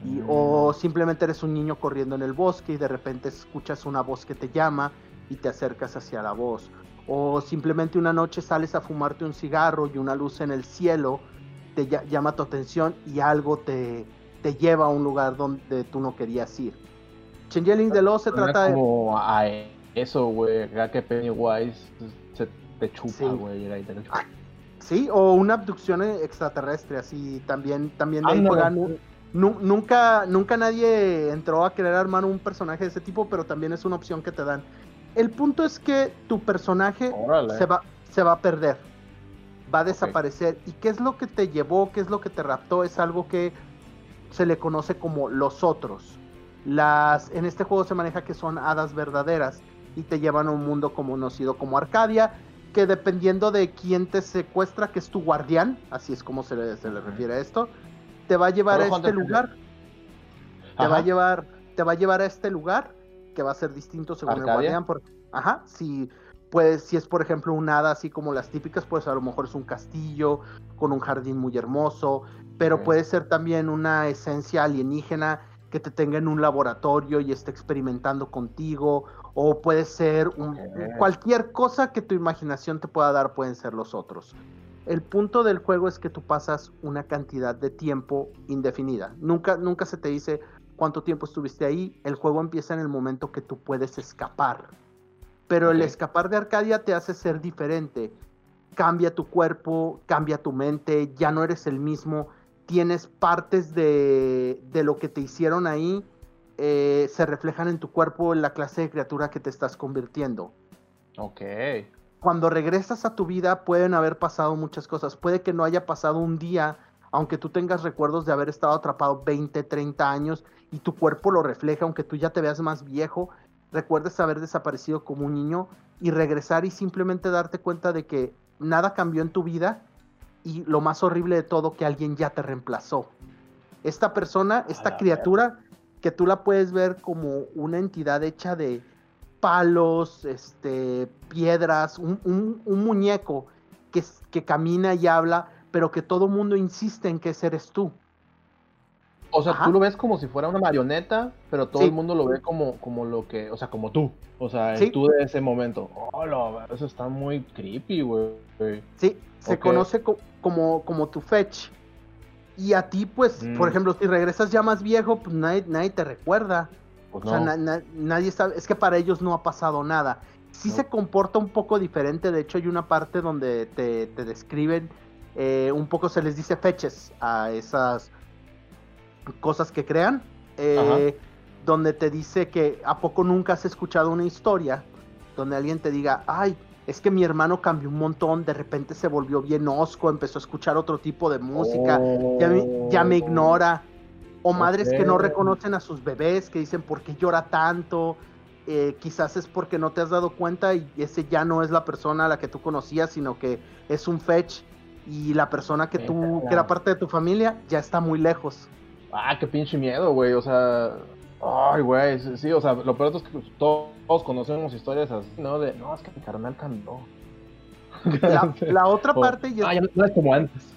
y, o simplemente eres un niño corriendo en el bosque y de repente escuchas una voz que te llama y te acercas hacia la voz, o simplemente una noche sales a fumarte un cigarro y una luz en el cielo te llama tu atención y algo te, te lleva a un lugar donde tú no querías ir. Changeling de Lo se trata como a eso, güey, que Pennywise se te chupa, güey, ah, sí. o una abducción extraterrestre, así también, también de nunca, nunca nadie entró a querer armar un personaje de ese tipo, pero también es una opción que te dan. El punto es que tu personaje se va, se va a perder, va a desaparecer. ¿Y qué es lo que te llevó? ¿Qué es lo que te raptó? Es algo que se le conoce como los otros. Las, en este juego se maneja que son hadas verdaderas y te llevan a un mundo conocido como Arcadia, que dependiendo de quién te secuestra, que es tu guardián, así es como se le, se le refiere a esto, te va a llevar a este lugar. Te va a llevar, te va a llevar a este lugar que va a ser distinto según el guardián. Por, ajá, si pues si es por ejemplo un hada así como las típicas, pues a lo mejor es un castillo con un jardín muy hermoso, pero puede ser también una esencia alienígena que te tenga en un laboratorio y esté experimentando contigo, o puede ser cualquier cosa que tu imaginación te pueda dar, pueden ser los otros. El punto del juego es que tú pasas una cantidad de tiempo indefinida. Nunca, nunca se te dice cuánto tiempo estuviste ahí. El juego empieza en el momento que tú puedes escapar. Pero el escapar de Arcadia te hace ser diferente. Cambia tu cuerpo, cambia tu mente, ya no eres el mismo tienes partes de, lo que te hicieron ahí, eh, se reflejan en tu cuerpo en la clase de criatura que te estás convirtiendo. Ok. Cuando regresas a tu vida pueden haber pasado muchas cosas. Puede que no haya pasado un día, aunque tú tengas recuerdos de haber estado atrapado 20, 30 años y tu cuerpo lo refleja, aunque tú ya te veas más viejo, recuerdes haber desaparecido como un niño y regresar y simplemente darte cuenta de que nada cambió en tu vida y lo más horrible de todo, que alguien ya te reemplazó. Esta persona, esta criatura, que tú la puedes ver como una entidad hecha de palos, este, piedras, un, muñeco que, que, camina y habla, pero que todo mundo insiste en que ese eres tú. O sea, tú lo ves como si fuera una marioneta, pero todo el mundo lo ve como, como lo que, o sea, como tú. O sea, tú de ese momento. Oh, eso está muy creepy, güey. Sí, se conoce como, como tu fetch. Y a ti, pues, por mm. ejemplo, si regresas ya más viejo, pues nadie, nadie te recuerda. Pues o sea, nadie sabe, es que para ellos no ha pasado nada. Sí se comporta un poco diferente, de hecho hay una parte donde te, describen, eh, un poco se les dice fetches a esas cosas que crean, eh, donde te dice que a poco nunca has escuchado una historia donde alguien te diga, ay, es que mi hermano cambió un montón, de repente se volvió bien osco, empezó a escuchar otro tipo de música, ya, me, ignora. O madres que no reconocen a sus bebés, que dicen, ¿por qué llora tanto? Eh, quizás es porque no te has dado cuenta y ese ya no es la persona a la que tú conocías, sino que es un fetch y la persona que tú, que era parte de tu familia, ya está muy lejos. Ah, qué pinche miedo, güey, o sea, Ay, güey, sí, o sea, lo peor es que todos conocemos historias así, ¿no? De, no, es que mi carnal cambió. La, otra (laughs) parte ya... Ah, ya no es como antes.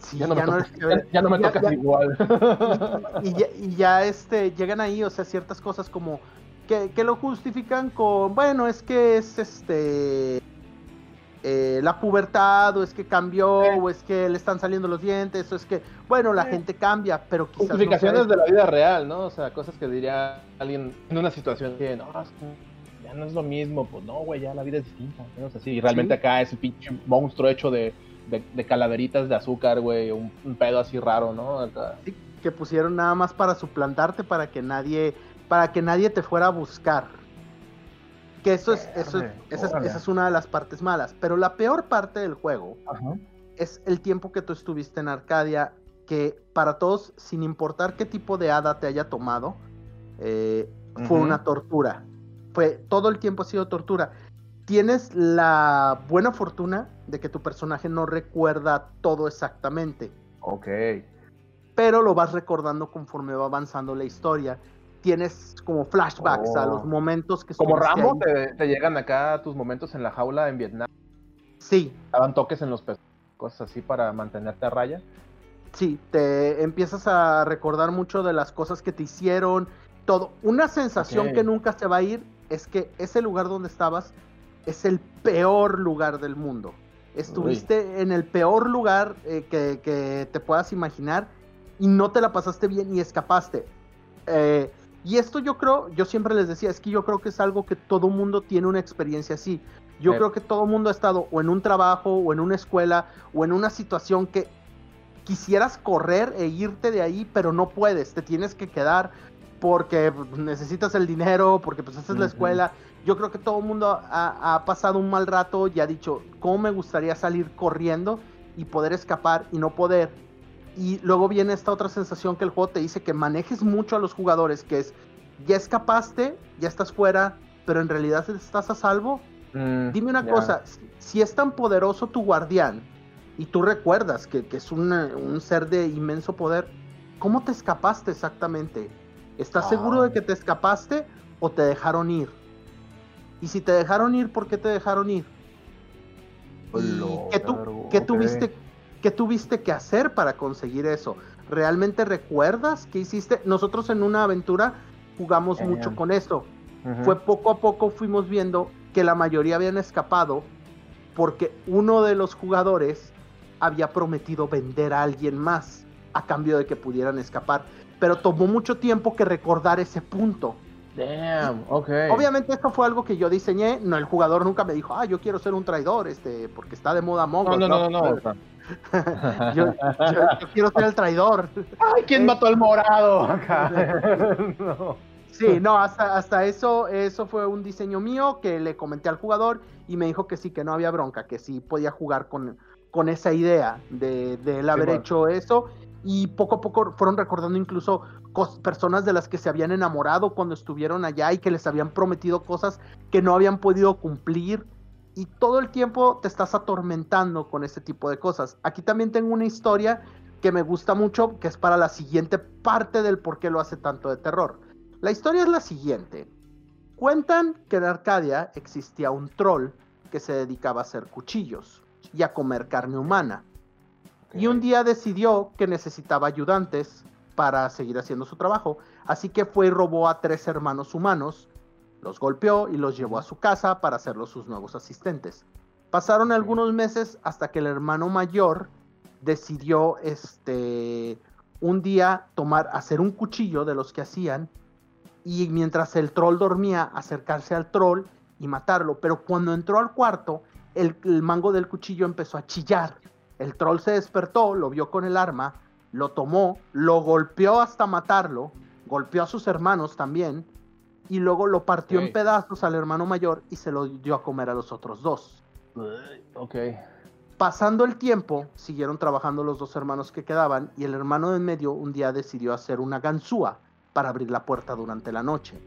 Sí, ya no me, ya, no me tocas igual. Y, ya, y ya este, llegan ahí, o sea, ciertas cosas como que, que lo justifican con, bueno, es que es este eh, la pubertad, o es que cambió, o es que le están saliendo los dientes, o es que, bueno, la gente cambia, pero quizás. Justificaciones de la vida real, ¿no? O sea, cosas que diría alguien en una situación que, no, ya no es lo mismo, pues no, güey, ya la vida es distinta. ¿no? O realmente acá es un pinche monstruo hecho de, de, calaveritas de azúcar, güey, un, pedo así raro, ¿no? que pusieron nada más para suplantarte, para que nadie, para que nadie te fuera a buscar. Que eso es, eso esa, es, una de las partes malas. Pero la peor parte del juego es el tiempo que tú estuviste en Arcadia, que para todos, sin importar qué tipo de hada te haya tomado, eh, fue una tortura. Fue, todo el tiempo ha sido tortura. Tienes la buena fortuna de que tu personaje no recuerda todo exactamente. Ok. pero lo vas recordando conforme va avanzando la historia. Tienes como flashbacks a los oh. momentos que Como Rambo, te, llegan acá tus momentos en la jaula en Vietnam. Sí. Daban toques en los pesos, cosas así para mantenerte a raya. Sí, te empiezas a recordar mucho de las cosas que te hicieron, todo. Una sensación que nunca se va a ir es que ese lugar donde estabas es el peor lugar del mundo. Estuviste en el peor lugar eh, que, te puedas imaginar y no te la pasaste bien y escapaste. Eh, y esto yo creo, yo siempre les decía, es que yo creo que es algo que todo mundo tiene una experiencia así. Yo creo que todo mundo ha estado o en un trabajo o en una escuela o en una situación que quisieras correr e irte de ahí, pero no puedes, te tienes que quedar porque necesitas el dinero, porque pues esa es la escuela. Yo creo que todo el mundo ha, pasado un mal rato y ha dicho, ¿cómo me gustaría salir corriendo y poder escapar y no poder? Y luego viene esta otra sensación que el juego te dice que manejes mucho a los jugadores, que es, ya escapaste, ya estás fuera, pero en realidad estás a salvo. Mm, Dime una cosa, si es tan poderoso tu guardián y tú recuerdas que, es un ser de inmenso poder, ¿cómo te escapaste exactamente? ¿Estás seguro de ah. que te escapaste o te dejaron ir? Y si te dejaron ir, ¿por qué te dejaron ir? ¿qué, tuviste, ¿Qué tuviste que hacer para conseguir eso? ¿Realmente recuerdas qué hiciste? Nosotros en una aventura jugamos mucho con esto. Fue poco a poco fuimos viendo que la mayoría habían escapado porque uno de los jugadores había prometido vender a alguien más a cambio de que pudieran escapar pero tomó mucho tiempo que recordar ese punto. Damn, ok. Obviamente esto fue algo que yo diseñé, no el jugador nunca me dijo, ah, yo quiero ser un traidor, este, porque está de moda Mongo. No, no, no, no. (laughs) yo, quiero ser el traidor. Ay, ¿quién mató al morado? (laughs) (laughs) Sí, no, hasta, hasta eso, eso fue un diseño mío que le comenté al jugador y me dijo que sí, que no había bronca, que sí podía jugar con, con esa idea de, de él haber hecho eso y poco a poco fueron recordando incluso personas de las que se habían enamorado cuando estuvieron allá y que les habían prometido cosas que no habían podido cumplir y todo el tiempo te estás atormentando con este tipo de cosas. Aquí también tengo una historia que me gusta mucho, que es para la siguiente parte del por qué lo hace tanto de terror. La historia es la siguiente. Cuentan que en Arcadia existía un troll que se dedicaba a hacer cuchillos y a comer carne humana. Y un día decidió que necesitaba ayudantes para seguir haciendo su trabajo, así que fue y robó a tres hermanos humanos, los golpeó y los llevó a su casa para hacerlos sus nuevos asistentes. Pasaron algunos meses hasta que el hermano mayor decidió este un día tomar hacer un cuchillo de los que hacían y mientras el troll dormía acercarse al troll y matarlo, pero cuando entró al cuarto el mango del cuchillo empezó a chillar el troll se despertó, lo vio con el arma, lo tomó, lo golpeó hasta matarlo, golpeó a sus hermanos también, y luego lo partió en pedazos al hermano mayor y se lo dio a comer a los otros dos. Ok. Pasando el tiempo, siguieron trabajando los dos hermanos que quedaban y el hermano de en medio un día decidió hacer una ganzúa para abrir la puerta durante la noche.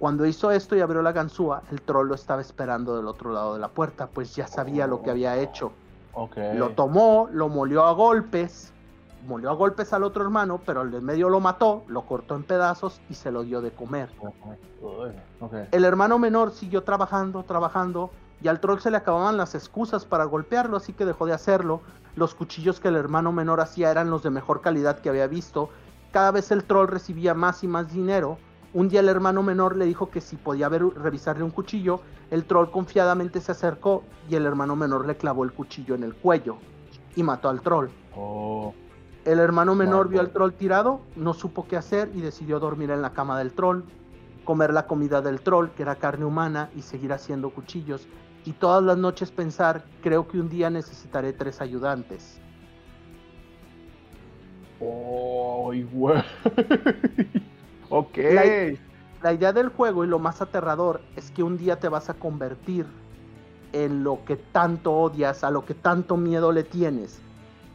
Cuando hizo esto y abrió la ganzúa, el troll lo estaba esperando del otro lado de la puerta, pues ya sabía lo que había hecho lo tomó, lo molió a golpes, molió a golpes al otro hermano, pero el de medio lo mató, lo cortó en pedazos y se lo dio de comer. El hermano menor siguió trabajando, trabajando, y al troll se le acababan las excusas para golpearlo, así que dejó de hacerlo. Los cuchillos que el hermano menor hacía eran los de mejor calidad que había visto. Cada vez el troll recibía más y más dinero un día el hermano menor le dijo que si podía ver, revisarle un cuchillo, el troll confiadamente se acercó y el hermano menor le clavó el cuchillo en el cuello y mató al troll. Oh. El hermano menor vio al troll tirado, no supo qué hacer y decidió dormir en la cama del troll, comer la comida del troll, que era carne humana, y seguir haciendo cuchillos. Y todas las noches pensar, creo que un día necesitaré tres ayudantes. Oh, güey. (laughs) Ok. La, idea del juego y lo más aterrador es que un día te vas a convertir en lo que tanto odias, a lo que tanto miedo le tienes.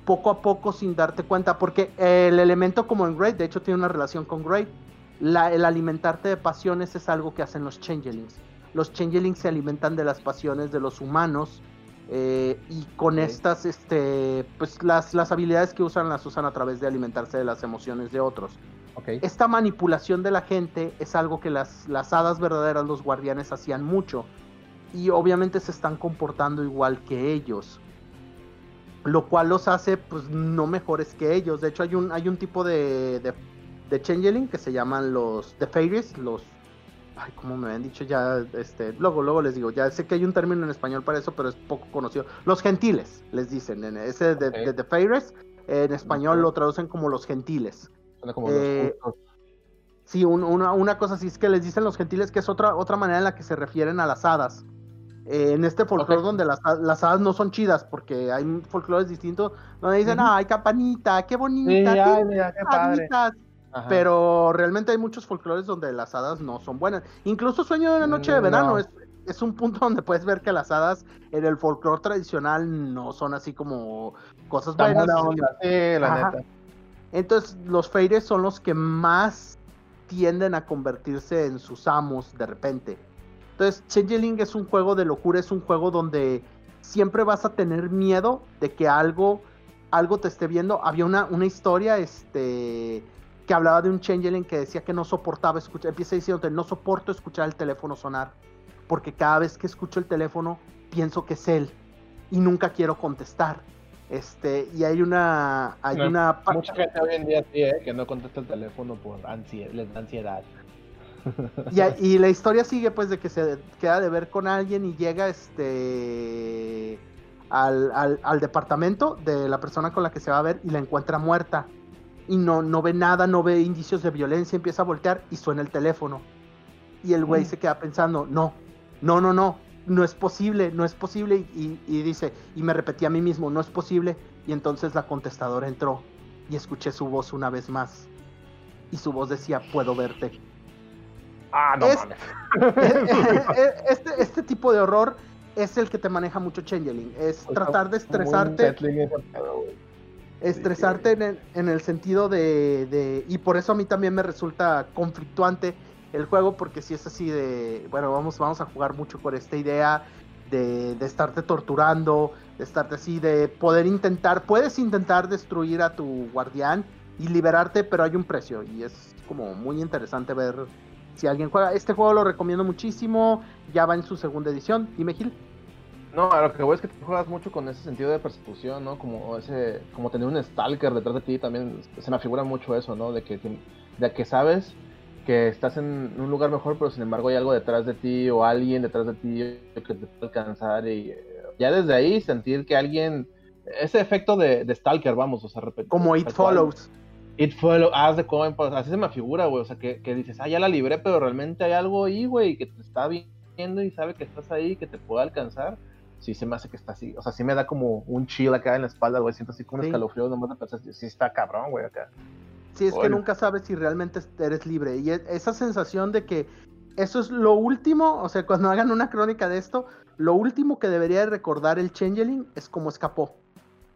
Poco a poco sin darte cuenta, porque el elemento como en Great, de hecho tiene una relación con Great, el alimentarte de pasiones es algo que hacen los changelings. Los changelings se alimentan de las pasiones de los humanos Eh, y con estas, este, pues las, las habilidades que usan las usan a través de alimentarse de las emociones de otros. Esta manipulación de la gente es algo que las, las hadas verdaderas, los guardianes, hacían mucho. Y obviamente se están comportando igual que ellos. Lo cual los hace, pues, no mejores que ellos. De hecho, hay un, hay un tipo de, de, de changeling que se llaman los The Fairies, los ay, como me habían dicho ya, este, luego, luego les digo, ya sé que hay un término en español para eso, pero es poco conocido. Los gentiles, les dicen, en ese de, The Fairies, en español lo traducen como los gentiles. Como eh, sí, una, cosa así es que les dicen los gentiles, que es otra, otra manera en la que se refieren a las hadas. Eh, en este folclore donde las, hadas no son chidas, porque hay folclores distintos, donde dicen, ay, campanita, qué bonita, qué, padre. Pero realmente hay muchos folclores donde las hadas no son buenas. Incluso Sueño de una noche de mm, verano es, es, un punto donde puedes ver que las hadas en el folclore tradicional no son así como cosas buenas. Entonces los Feires son los que más tienden a convertirse en sus amos de repente. Entonces Changeling es un juego de locura, es un juego donde siempre vas a tener miedo de que algo, algo te esté viendo. Había una, una historia, este que hablaba de un changeling que decía que no soportaba escuchar, empieza diciendo no soporto escuchar el teléfono sonar, porque cada vez que escucho el teléfono pienso que es él y nunca quiero contestar. Este, y hay una hay una mucha gente hoy en día sí, ¿eh? que no contesta el teléfono por ansiedad, les da ansiedad. Y, (laughs) y, la historia sigue pues de que se queda de ver con alguien y llega este al, al, al departamento de la persona con la que se va a ver y la encuentra muerta y no, no ve nada, no ve indicios de violencia, empieza a voltear y suena el teléfono. Y el güey mm. se queda pensando, no, no, no, no, no es posible, no es posible. Y, dice, y me repetí a mí mismo, no es posible. Y entonces la contestadora entró y escuché su voz una vez más. Y su voz decía, puedo verte. Ah, no (laughs) este, este tipo de horror es el que te maneja mucho Changeling. Es tratar de estresarte estresarte en el, sentido de, Y por eso a mí también me resulta conflictuante el juego, porque si es así de... Bueno, vamos, vamos a jugar mucho por esta idea de, de estarte torturando, de estarte así, de poder intentar... Puedes intentar destruir a tu guardián y liberarte, pero hay un precio. Y es como muy interesante ver si alguien juega. Este juego lo recomiendo muchísimo. Ya va en su segunda edición. Dime, Gil. No, a lo que voy es que juegas mucho con ese sentido de persecución, ¿no? Como ese, como tener un stalker detrás de ti también se me figura mucho eso, ¿no? De que, de que sabes que estás en un lugar mejor, pero sin embargo hay algo detrás de ti o alguien detrás de ti que te puede alcanzar y eh, ya desde ahí sentir que alguien, ese efecto de, stalker, vamos, o sea, repetir. Como It Follows. It Follows, haz de cómo, pues, así se me figura, güey, o sea, que, que dices, ah, ya la libré, pero realmente hay algo ahí, güey, que te está viendo y sabe que estás ahí, que te puede alcanzar sí se me hace que está así. O sea, sí me da como un chill acá en la espalda, güey. Siento así como un escalofrío nomás de pensar, sí está cabrón, güey, acá. Sí, es que nunca sabes si realmente eres libre. Y e, esa sensación de que eso es lo último, o sea, cuando hagan una crónica de esto, lo último que debería recordar el Changeling es cómo escapó.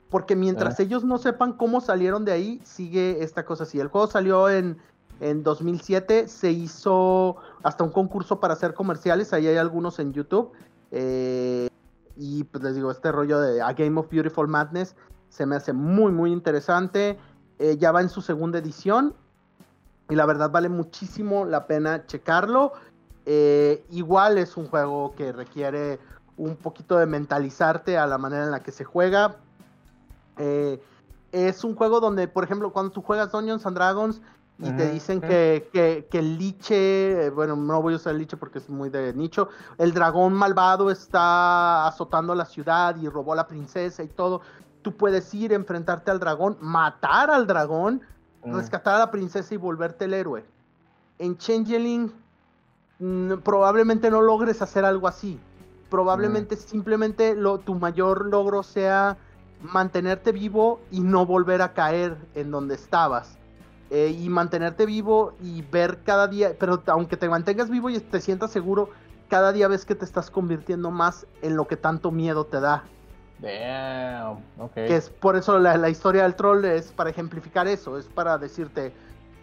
Porque mientras ah. ellos no sepan cómo salieron de ahí, sigue esta cosa así. El juego salió en, en 2007, se hizo hasta un concurso para hacer comerciales, ahí hay algunos en YouTube. Eh, y pues les digo, este rollo de A Game of Beautiful Madness se me hace muy, muy interesante. Eh, ya va en su segunda edición. Y la verdad vale muchísimo la pena checarlo. Eh, igual es un juego que requiere un poquito de mentalizarte a la manera en la que se juega. Eh, es un juego donde, por ejemplo, cuando tú juegas Dungeons and Dragons, y te dicen que, que, el liche, bueno, no voy a usar el liche porque es muy de nicho, el dragón malvado está azotando la ciudad y robó a la princesa y todo. Tú puedes ir, enfrentarte al dragón, matar al dragón, mm. rescatar a la princesa y volverte el héroe. En Changeling mm, probablemente no logres hacer algo así. Probablemente mm. simplemente lo, tu mayor logro sea mantenerte vivo y no volver a caer en donde estabas eh, y mantenerte vivo y ver cada día, pero aunque te mantengas vivo y te sientas seguro, cada día ves que te estás convirtiendo más en lo que tanto miedo te da. Damn, Que es por eso la, historia del troll es para ejemplificar eso, es para decirte,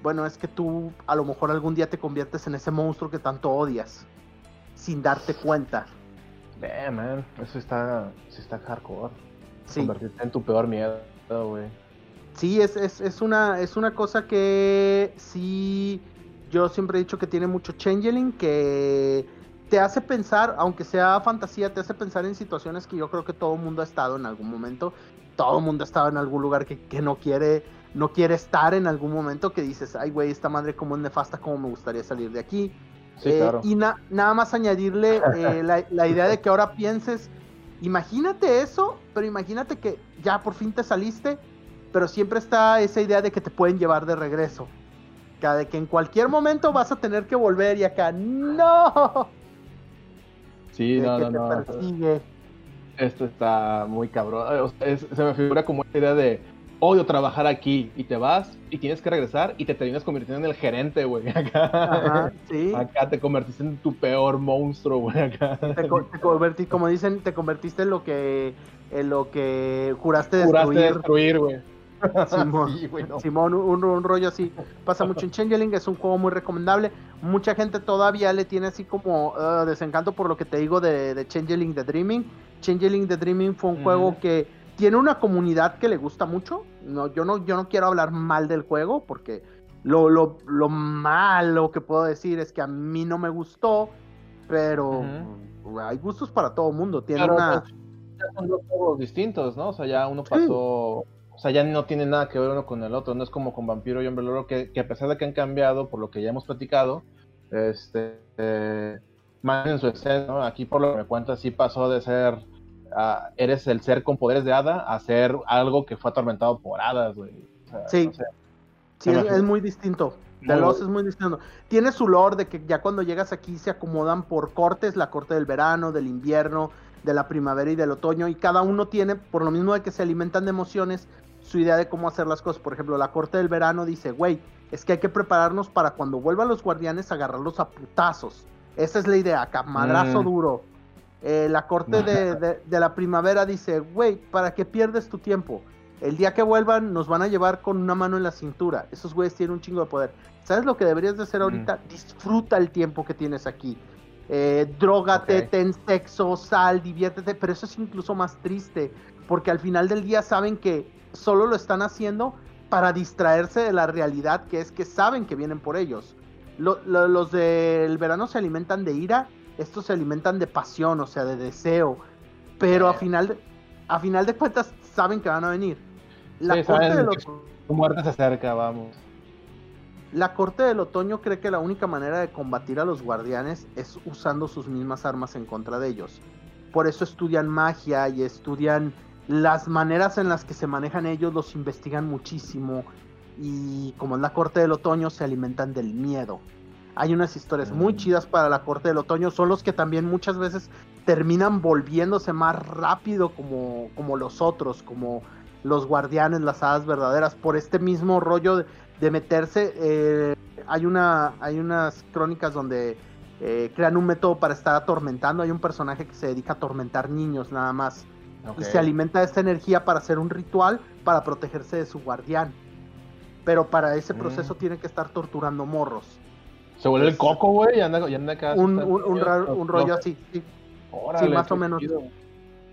bueno, es que tú a lo mejor algún día te conviertes en ese monstruo que tanto odias, sin darte cuenta. Ve, man, eso está, sí está hardcore. Sí. Convertirte en tu peor miedo, güey. Sí, es, es, es, una, es una cosa que sí, yo siempre he dicho que tiene mucho changeling, que te hace pensar, aunque sea fantasía, te hace pensar en situaciones que yo creo que todo el mundo ha estado en algún momento. Todo el mundo ha estado en algún lugar que, que no quiere no quiere estar en algún momento que dices, ay, güey, esta madre como es nefasta, como me gustaría salir de aquí. Eh, y nada más añadirle (laughs) eh, la, idea de que ahora pienses, imagínate eso, pero imagínate que ya por fin te saliste, pero siempre está esa idea de que te pueden llevar de regreso. de que en cualquier momento vas a tener que volver y acá, no. Sí, no, no, no. Esto está muy cabrón. se me figura como esa idea de odio trabajar aquí y te vas y tienes que regresar y te terminas convirtiendo en el gerente, güey. Acá, (laughs) acá te convertiste en tu peor monstruo, güey. Acá. Te, convertí, como dicen, te convertiste en lo que en lo que juraste destruir. Juraste destruir, güey. Simón, un, rollo así. Pasa mucho en Changeling, es un juego muy recomendable. Mucha gente todavía le tiene así como uh, desencanto por lo que te digo de, de Changeling The Dreaming. Changeling The Dreaming fue un juego que tiene una comunidad que le gusta mucho. No, yo no, yo no quiero hablar mal del juego porque lo, lo, lo malo que puedo decir es que a mí no me gustó, pero hay gustos para todo mundo. Tiene una... Pues, ya son dos juegos distintos, ¿no? O sea, ya uno pasó, sea, ya no tiene nada que ver uno con el otro. No es como con Vampiro y Hombre Loro que, que a pesar de que han cambiado por lo que ya hemos platicado, este, eh, más en su escena, ¿no? Aquí por lo que me cuentas sí pasó de ser eres el ser con poderes de hada a ser algo que fue atormentado por hadas, güey. sí, sí es, muy distinto. De los es muy distinto. Tiene su lore de que ya cuando llegas aquí se acomodan por cortes, la corte del verano, del invierno, de la primavera y del otoño, y cada uno tiene, por lo mismo de que se alimentan de emociones, su idea de cómo hacer las cosas. Por ejemplo, la corte del verano dice, güey, es que hay que prepararnos para cuando vuelvan los guardianes agarrarlos a putazos. Esa es la idea, camadrazo mm. duro. Eh, la corte (laughs) de, la primavera dice, güey, ¿para qué pierdes tu tiempo? El día que vuelvan nos van a llevar con una mano en la cintura. Esos güeyes tienen un chingo de poder. ¿Sabes lo que deberías de hacer ahorita? Disfruta el tiempo que tienes aquí. Eh, drógate, ten sexo, sal, diviértete, pero eso es incluso más triste, porque al final del día saben que solo lo están haciendo para distraerse de la realidad, que es que saben que vienen por ellos. los del verano se alimentan de ira estos se alimentan de pasión, o sea, de deseo, pero a final de, a final de cuentas saben que van a venir. La corte del muerte se acerca, vamos. La corte del otoño cree que la única manera de combatir a los guardianes es usando sus mismas armas en contra de ellos. Por eso estudian magia y estudian las maneras en las que se manejan ellos, los investigan muchísimo y como es la corte del otoño se alimentan del miedo. Hay unas historias muy mm. chidas para la corte del otoño, son los que también muchas veces terminan volviéndose más rápido como, como los otros, como los guardianes, las hadas verdaderas, por este mismo rollo de, meterse. Eh, hay, una, hay unas crónicas donde eh, crean un método para estar atormentando. Hay un personaje que se dedica a atormentar niños nada más. Y se alimenta de esta energía para hacer un ritual para protegerse de su guardián. Pero para ese mm. proceso tiene que estar torturando morros. Se vuelve el coco, güey, y anda, y anda acá. Un, un, rollo así, sí. sí, más o menos.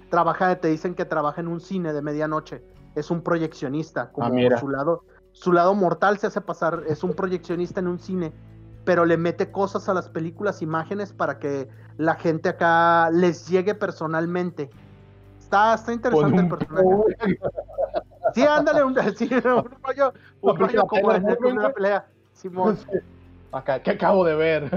Trabaja, te dicen que trabaja en un cine de medianoche. Es un proyeccionista, como ah, su lado, su lado mortal se hace pasar, es un proyeccionista en un cine, pero le mete cosas a las películas, imágenes para que la gente acá les llegue personalmente. Está, está interesante el personaje. Sí, ándale, un, (laughs) sí, un rollo, un rollo como de una pelea. Simón. Acá, ¿qué acabo de ver?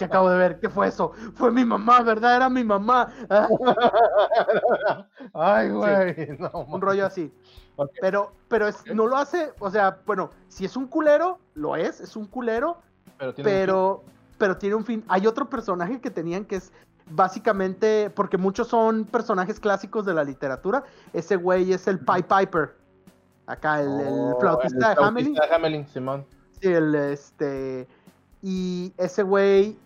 ¿Qué acabo de ver? ¿Qué fue eso? Fue mi mamá, ¿verdad? Era mi mamá. (laughs) Ay, güey. un rollo así. Pero, pero no lo hace, o sea, bueno, si es un culero, lo es, es un culero, pero tiene, pero, pero tiene un fin. Hay otro personaje que tenían que es básicamente, porque muchos son personajes clásicos de la literatura, ese güey es el Pipe Piper. Acá, el, oh, flautista, de Hamelin. de Hamelin, Simón. Sí, el este. Y ese güey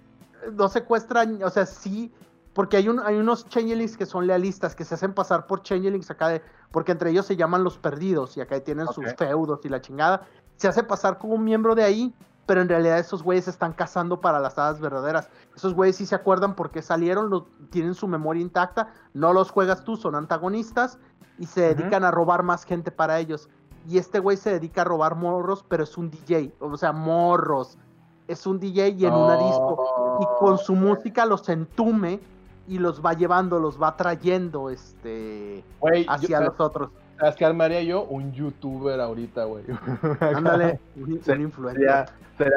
no secuestra, o sea, sí, porque hay, un, hay unos changelings que son lealistas, que se hacen pasar por changelings acá, de, porque entre ellos se llaman los perdidos, y acá tienen sus feudos y la chingada. Se hace pasar como un miembro de ahí pero en realidad esos güeyes están cazando para las hadas verdaderas. Esos güeyes sí se acuerdan porque salieron, tienen su memoria intacta, no los juegas tú, son antagonistas y se dedican a robar más gente para ellos. Y este güey se dedica a robar morros, pero es un DJ, o sea, morros. Es un DJ y en una disco. Y con su música los entume y los va llevando, los va trayendo este, hacia los otros. ¿Sabes qué armaría yo? Un youtuber ahorita, güey. (laughs) Ándale, un, influencer. Sería,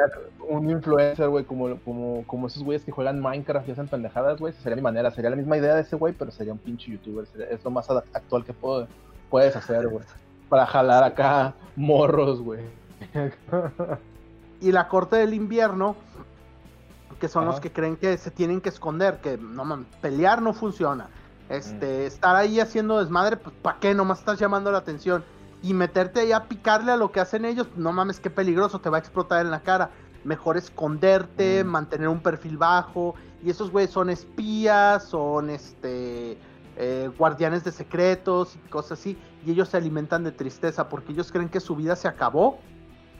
un influencer, güey, como, como, como esos güeyes que juegan Minecraft y hacen pendejadas, güey. Sería mi manera, sería la misma idea de ese güey, pero sería un pinche youtuber. es lo más actual que puedo, puedes hacer, güey. Para jalar acá morros, güey. y la corte del invierno, que son los que creen que se tienen que esconder, que no pelear no funciona este, estar ahí haciendo desmadre, pues ¿para qué? Nomás estás llamando la atención. Y meterte ahí a picarle a lo que hacen ellos, no mames, qué peligroso, te va a explotar en la cara. Mejor esconderte, mantener un perfil bajo. Y esos güeyes son espías, son este eh, guardianes de secretos y cosas así. Y ellos se alimentan de tristeza porque ellos creen que su vida se acabó.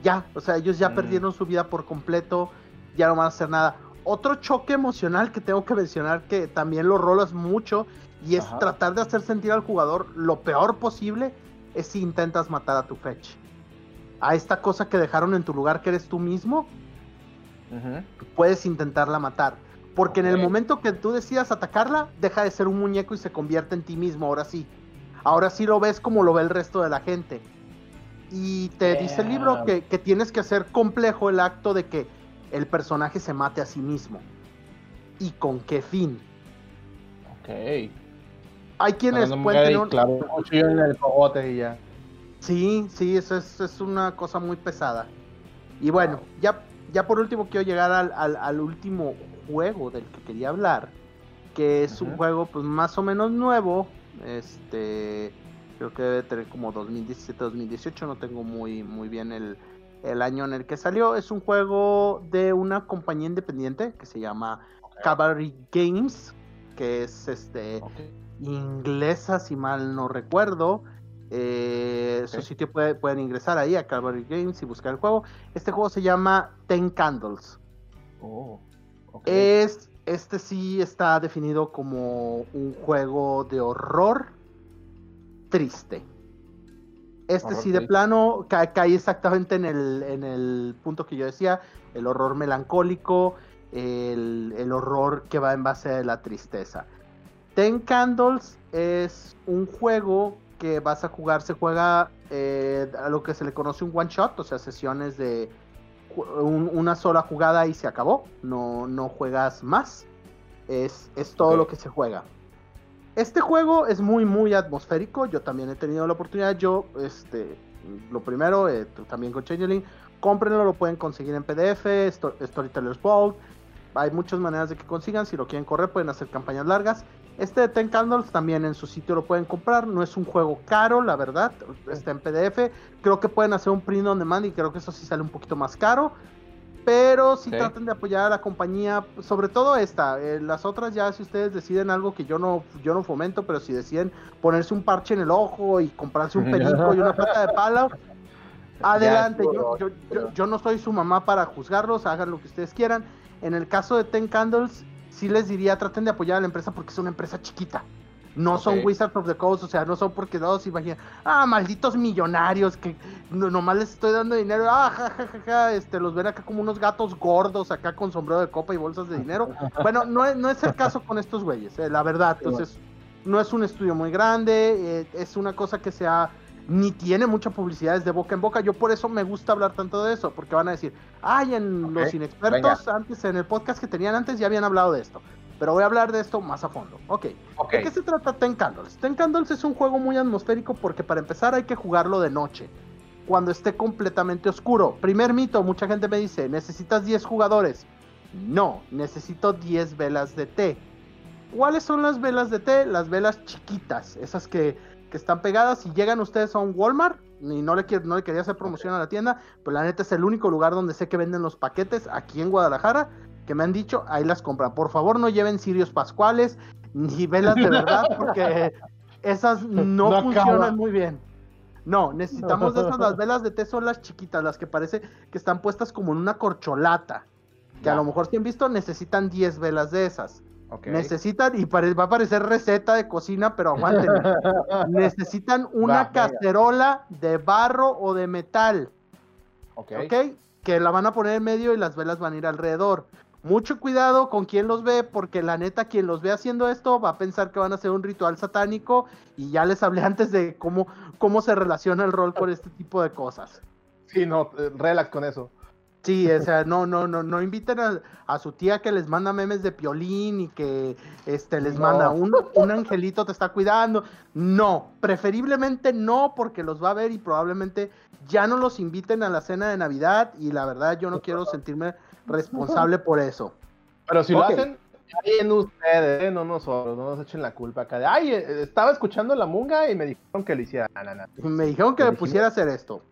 Ya, o sea, ellos ya perdieron su vida por completo, ya no van a hacer nada. Otro choque emocional que tengo que mencionar que también lo rolas mucho y es tratar de hacer sentir al jugador lo peor posible es si intentas matar a tu fetch. A esta cosa que dejaron en tu lugar que eres tú mismo, puedes intentarla matar. Porque en el momento que tú decidas atacarla, deja de ser un muñeco y se convierte en ti mismo, ahora sí. Ahora sí lo ves como lo ve el resto de la gente. Y te dice el libro que, que tienes que hacer complejo el acto de que el personaje se mate a sí mismo. ¿Y con qué fin? Ok. Hay quienes pueden tener claro, en el cogote y ya. Sí, sí, eso es, una cosa muy pesada. Y bueno, ya, ya por último quiero llegar al, último juego del que quería hablar, que es un juego pues más o menos nuevo, este, creo que debe tener como 2017-2018, no tengo muy, muy bien el, año en el que salió. Es un juego de una compañía independiente que se llama Cavalry Games, que es este inglesa, si mal no recuerdo. Eh, Su sitio pueden ingresar ahí a Calvary Games y buscar el juego. Este juego se llama Ten Candles. Oh, es, este sí está definido como un juego de horror triste. Este sí de plano cae, exactamente en el, en el punto que yo decía, el horror melancólico, el, el horror que va en base a la tristeza. Ten Candles es un juego que vas a jugar, se juega eh, a lo que se le conoce un one shot, o sea, sesiones de una sola jugada y se acabó, no, no juegas más, es, es todo lo que se juega. Este juego es muy, muy atmosférico, yo también he tenido la oportunidad, yo, este, lo primero, eh, también con Changeling, cómprenlo, lo pueden conseguir en PDF, Storyteller's Vault, hay muchas maneras de que consigan, si lo quieren correr pueden hacer campañas largas. Este de Ten Candles también en su sitio lo pueden comprar, no es un juego caro, la verdad, está en PDF. Creo que pueden hacer un print on demand y creo que eso sí sale un poquito más caro. Pero si traten de apoyar a la compañía, sobre todo esta, eh, las otras ya si ustedes deciden algo que yo no, yo no fomento, pero si deciden ponerse un parche en el ojo y comprarse un perico y una pata de palo, (laughs) adelante, yo, yo no soy su mamá para juzgarlos, hagan lo que ustedes quieran en el caso de Ten Candles, sí les diría, traten de apoyar a la empresa porque es una empresa chiquita. No son Wizards of the Coast, o sea, no son porque todos imaginan, ah, malditos millonarios que nomás les estoy dando dinero, ah, ja, ja, ja, ja, este, los ven acá como unos gatos gordos acá con sombrero de copa y bolsas de dinero. (laughs) bueno, no es, no es el caso con estos güeyes, eh, la verdad. Entonces, no es un estudio muy grande, eh, es una cosa que se ha ni tiene mucha publicidad de boca en boca. Yo por eso me gusta hablar tanto de eso, porque van a decir, ay, en los inexpertos, antes en el podcast que tenían antes ya habían hablado de esto. Pero voy a hablar de esto más a fondo. Ok. ¿De qué se trata Ten Candles? Ten Candles es un juego muy atmosférico porque para empezar hay que jugarlo de noche, cuando esté completamente oscuro. Primer mito, mucha gente me dice, necesitas 10 jugadores. No, necesito 10 velas de té. ¿Cuáles son las velas de té? Las velas chiquitas, esas que que están pegadas. y llegan ustedes a un Walmart, y no le, no le quería hacer promoción a la tienda, pero la neta es el único lugar donde sé que venden los paquetes aquí en Guadalajara, que me han dicho, ahí las compran. Por favor, no lleven cirios pascuales ni velas de verdad, porque esas (laughs) no, funcionan muy bien. No, necesitamos de esas, (laughs) las velas de té son las chiquitas, las que parece que están puestas como en una corcholata. Que a lo mejor si han visto, necesitan 10 velas de esas. Necesitan, y va a parecer receta de cocina, pero aguanten. (laughs) necesitan una cacerola de barro o de metal. ok. Que la van a poner en medio y las velas van a ir alrededor. Mucho cuidado con quien los ve, porque la neta, quien los ve haciendo esto va a pensar que van a hacer un ritual satánico. Y ya les hablé (laughs) antes de cómo, cómo se relaciona el rol con este tipo de cosas. Sí, no, eh, relax con eso. Sí, o sea, no, no, no, no inviten a, su tía que les manda memes de piolín y que este les manda un, un angelito te está cuidando. No, preferiblemente no, porque los va a ver y probablemente ya no los inviten a la cena de Navidad. Y la verdad, yo no quiero sentirme responsable por eso. Pero si lo hacen, en ustedes, ¿eh? no nosotros, no nos echen la culpa acá de, ay, eh, estaba escuchando la munga y me dijeron que le hiciera. Me dijeron que me pusiera a hacer esto.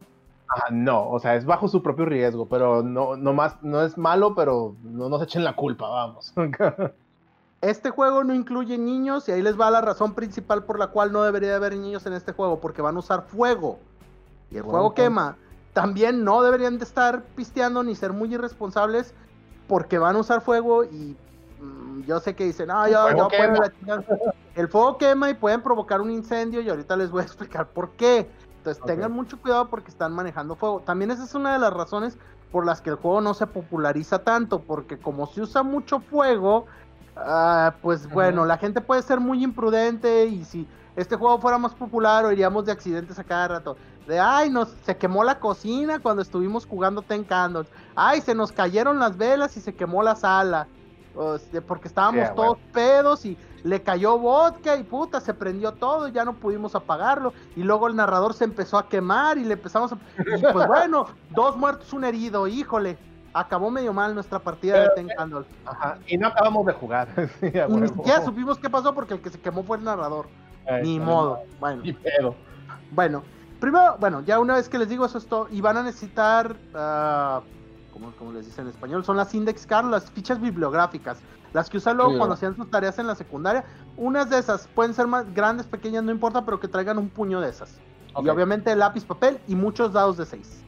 Ah, no, o sea, es bajo su propio riesgo, pero no, no más, no es malo, pero no nos echen la culpa, vamos. (laughs) Este juego no incluye niños y ahí les va la razón principal por la cual no debería haber niños en este juego, porque van a usar fuego. Y el fuego quema. También no deberían de estar pisteando ni ser muy irresponsables porque van a usar fuego y mm, yo sé que dicen, no, yo, yo El fuego quema y pueden provocar un incendio y ahorita les voy a (laughs) explicar por qué. Entonces tengan mucho cuidado porque están manejando fuego. También esa es una de las razones por las que el juego no se populariza tanto, porque como se usa mucho fuego, ah, pues bueno, la gente puede ser muy imprudente y si este juego fuera más popular, oiríamos de accidentes a cada rato. De, ay, nos, se quemó la cocina cuando estuvimos jugando Ten Candles. Ay, se nos cayeron las velas y se quemó la sala. porque estábamos todos pedos y le cayó vodka y puta, se prendió todo y ya no pudimos apagarlo. Y luego el narrador se empezó a quemar y le empezamos a... Y pues bueno, (laughs) dos muertos, un herido, híjole. Acabó medio mal nuestra partida de Ten Candles. Ajá, y no acabamos de jugar. (laughs) ya supimos qué pasó porque el que se quemó fue el narrador. Ni modo. Bueno. Ni pedo. Bueno, primero, bueno, ya una vez que les digo eso, esto, y van a necesitar, uh, ¿cómo, les dicen en español? Son las index cards, las fichas bibliográficas. Las que usan luego cuando hacían sus tareas en la secundaria. Unas de esas pueden ser más grandes, pequeñas, no importa, pero que traigan un puño de esas. Y obviamente lápiz, papel y muchos dados de 6.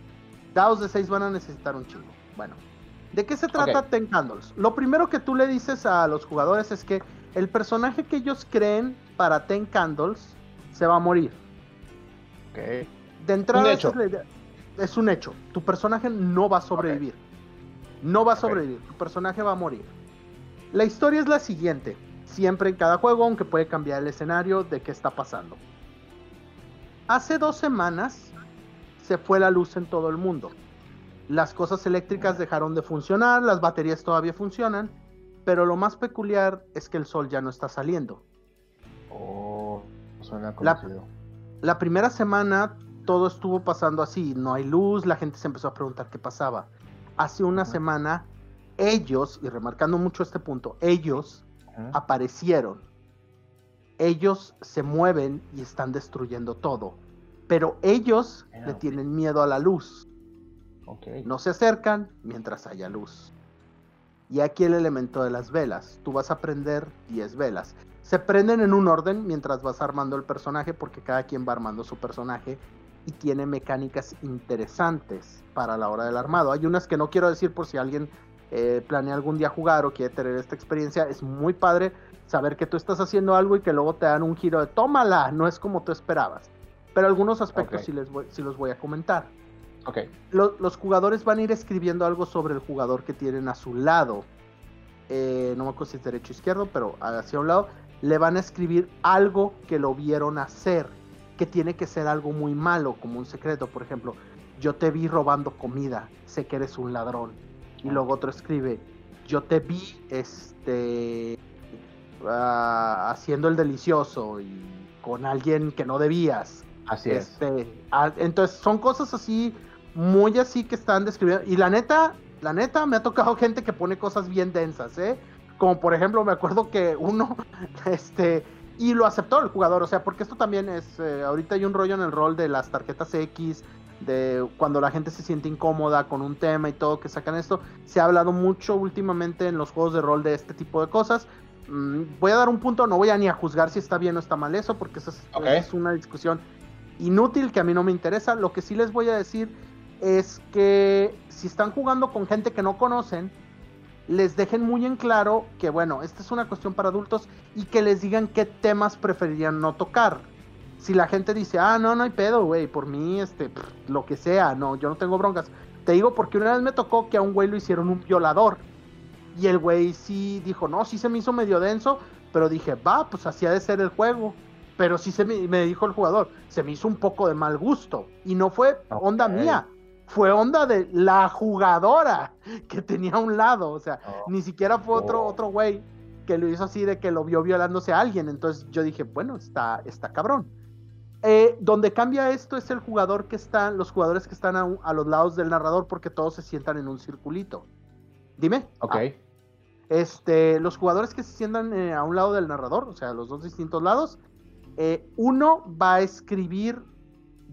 Dados de 6 van a necesitar un chingo. Bueno, ¿de qué se trata Ten Candles? Lo primero que tú le dices a los jugadores es que el personaje que ellos creen para Ten Candles se va a morir. Ok. De entrada, Es, un hecho. Tu personaje no va a sobrevivir. No va a sobrevivir. Tu personaje va a morir. La historia es la siguiente. Siempre en cada juego, aunque puede cambiar el escenario de qué está pasando. Hace dos semanas se fue la luz en todo el mundo. Las cosas eléctricas dejaron de funcionar, las baterías todavía funcionan, pero lo más peculiar es que el sol ya no está saliendo. Oh, suena la, la primera semana todo estuvo pasando así, no hay luz, la gente se empezó a preguntar qué pasaba. Hace una semana ellos, y remarcando mucho este punto, ellos aparecieron. Ellos se mueven y están destruyendo todo. Pero ellos le tienen miedo a la luz. No se acercan mientras haya luz. Y aquí el elemento de las velas. Tú vas a prender 10 velas. Se prenden en un orden mientras vas armando el personaje porque cada quien va armando su personaje y tiene mecánicas interesantes para la hora del armado. Hay unas que no quiero decir por si alguien eh, planea algún día jugar o quiere tener esta experiencia. Es muy padre saber que tú estás haciendo algo y que luego te dan un giro de tómala, no es como tú esperabas. Pero algunos aspectos sí, les sí los voy a comentar. Okay. los jugadores van a ir escribiendo algo sobre el jugador que tienen a su lado. Eh, no me acuerdo si es derecho o izquierdo, pero hacia un lado. Le van a escribir algo que lo vieron hacer. Que tiene que ser algo muy malo, como un secreto. Por ejemplo, yo te vi robando comida. Sé que eres un ladrón. Y luego otro escribe, yo te vi este ah, haciendo el delicioso y con alguien que no debías. Así es. Este, ah, entonces son cosas así muy así que están describiendo. Y la neta, la neta, me ha tocado (laughs) gente que pone cosas bien densas, ¿eh? Como por ejemplo, me acuerdo que uno, (laughs) este, y lo aceptó el jugador, o sea, porque esto también es, eh, ahorita hay un rollo en el rol de las tarjetas X, de cuando la gente se siente incómoda con un tema y todo que sacan esto. Se ha hablado mucho últimamente en los juegos de rol de este tipo de cosas. Mm, voy a dar un punto, no voy a ni a juzgar si está bien o está mal eso, porque esa es una discusión inútil que a mí no me interesa. Lo que sí les voy a decir es que si están jugando con gente que no conocen, les dejen muy en claro que, bueno, esta es una cuestión para adultos y que les digan qué temas preferirían no tocar. Si la gente dice, ah, no, no hay pedo, güey, por mí, este, lo que sea, no, yo no tengo broncas. Te digo porque una vez me tocó que a un güey lo hicieron un violador. Y el güey sí dijo, no, sí se me hizo medio denso, pero dije, va, pues así ha de ser el juego. Pero sí se me, me dijo el jugador, se me hizo un poco de mal gusto. Y no fue onda mía, fue onda de la jugadora que tenía a un lado, o sea, oh. ni siquiera fue otro oh. otro güey que lo hizo así de que lo vio violándose a alguien, entonces yo dije, bueno, está, está cabrón. Eh, donde cambia esto es el jugador que está, los jugadores que están a, los lados del narrador porque todos se sientan en un circulito. Dime. Ok. Ah. este, los jugadores que se sientan eh, a un lado del narrador, o sea, los dos distintos lados, eh, uno va a escribir,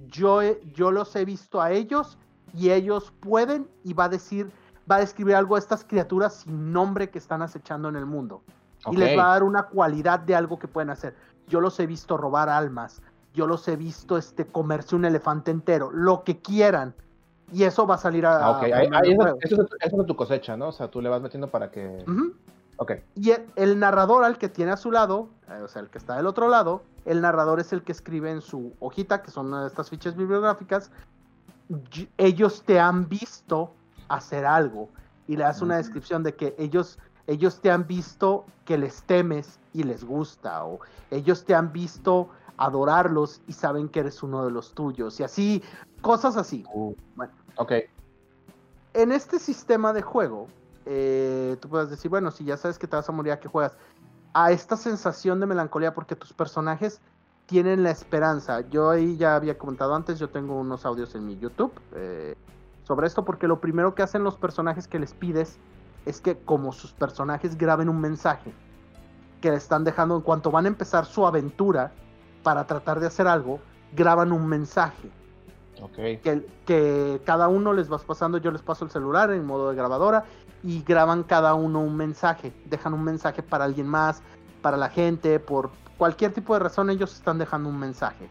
yo, yo los he visto a ellos y ellos pueden y va a decir, va a describir algo de estas criaturas sin nombre que están acechando en el mundo. Y les va a dar una cualidad de algo que pueden hacer. Yo los he visto robar almas, yo los he visto este, comerse un elefante entero, lo que quieran. Y eso va a salir a... Ah, eso, es, tu cosecha, ¿no? O sea, tú le vas metiendo para que... Y el, narrador al que tiene a su lado, eh, o sea, el que está del otro lado, el narrador es el que escribe en su hojita, que son estas fichas bibliográficas, ellos te han visto hacer algo. Y le das una descripción de que ellos, ellos te han visto que les temes y les gusta o ellos te han visto adorarlos y saben que eres uno de los tuyos y así, cosas así. Uh, bueno, ok. En este sistema de juego, eh, tú puedes decir, bueno, si ya sabes que te vas a morir, ¿a qué juegas? A esta sensación de melancolía porque tus personajes tienen la esperanza. Yo ahí ya había comentado antes, yo tengo unos audios en mi YouTube eh, sobre esto, porque lo primero que hacen los personajes que les pides es que como sus personajes graben un mensaje que le están dejando en cuanto van a empezar su aventura para tratar de hacer algo, graban un mensaje. Okay. Que, que cada uno les vas pasando, yo les paso el celular en modo de grabadora y graban cada uno un mensaje, dejan un mensaje para alguien más, para la gente, por cualquier tipo de razón ellos están dejando un mensaje.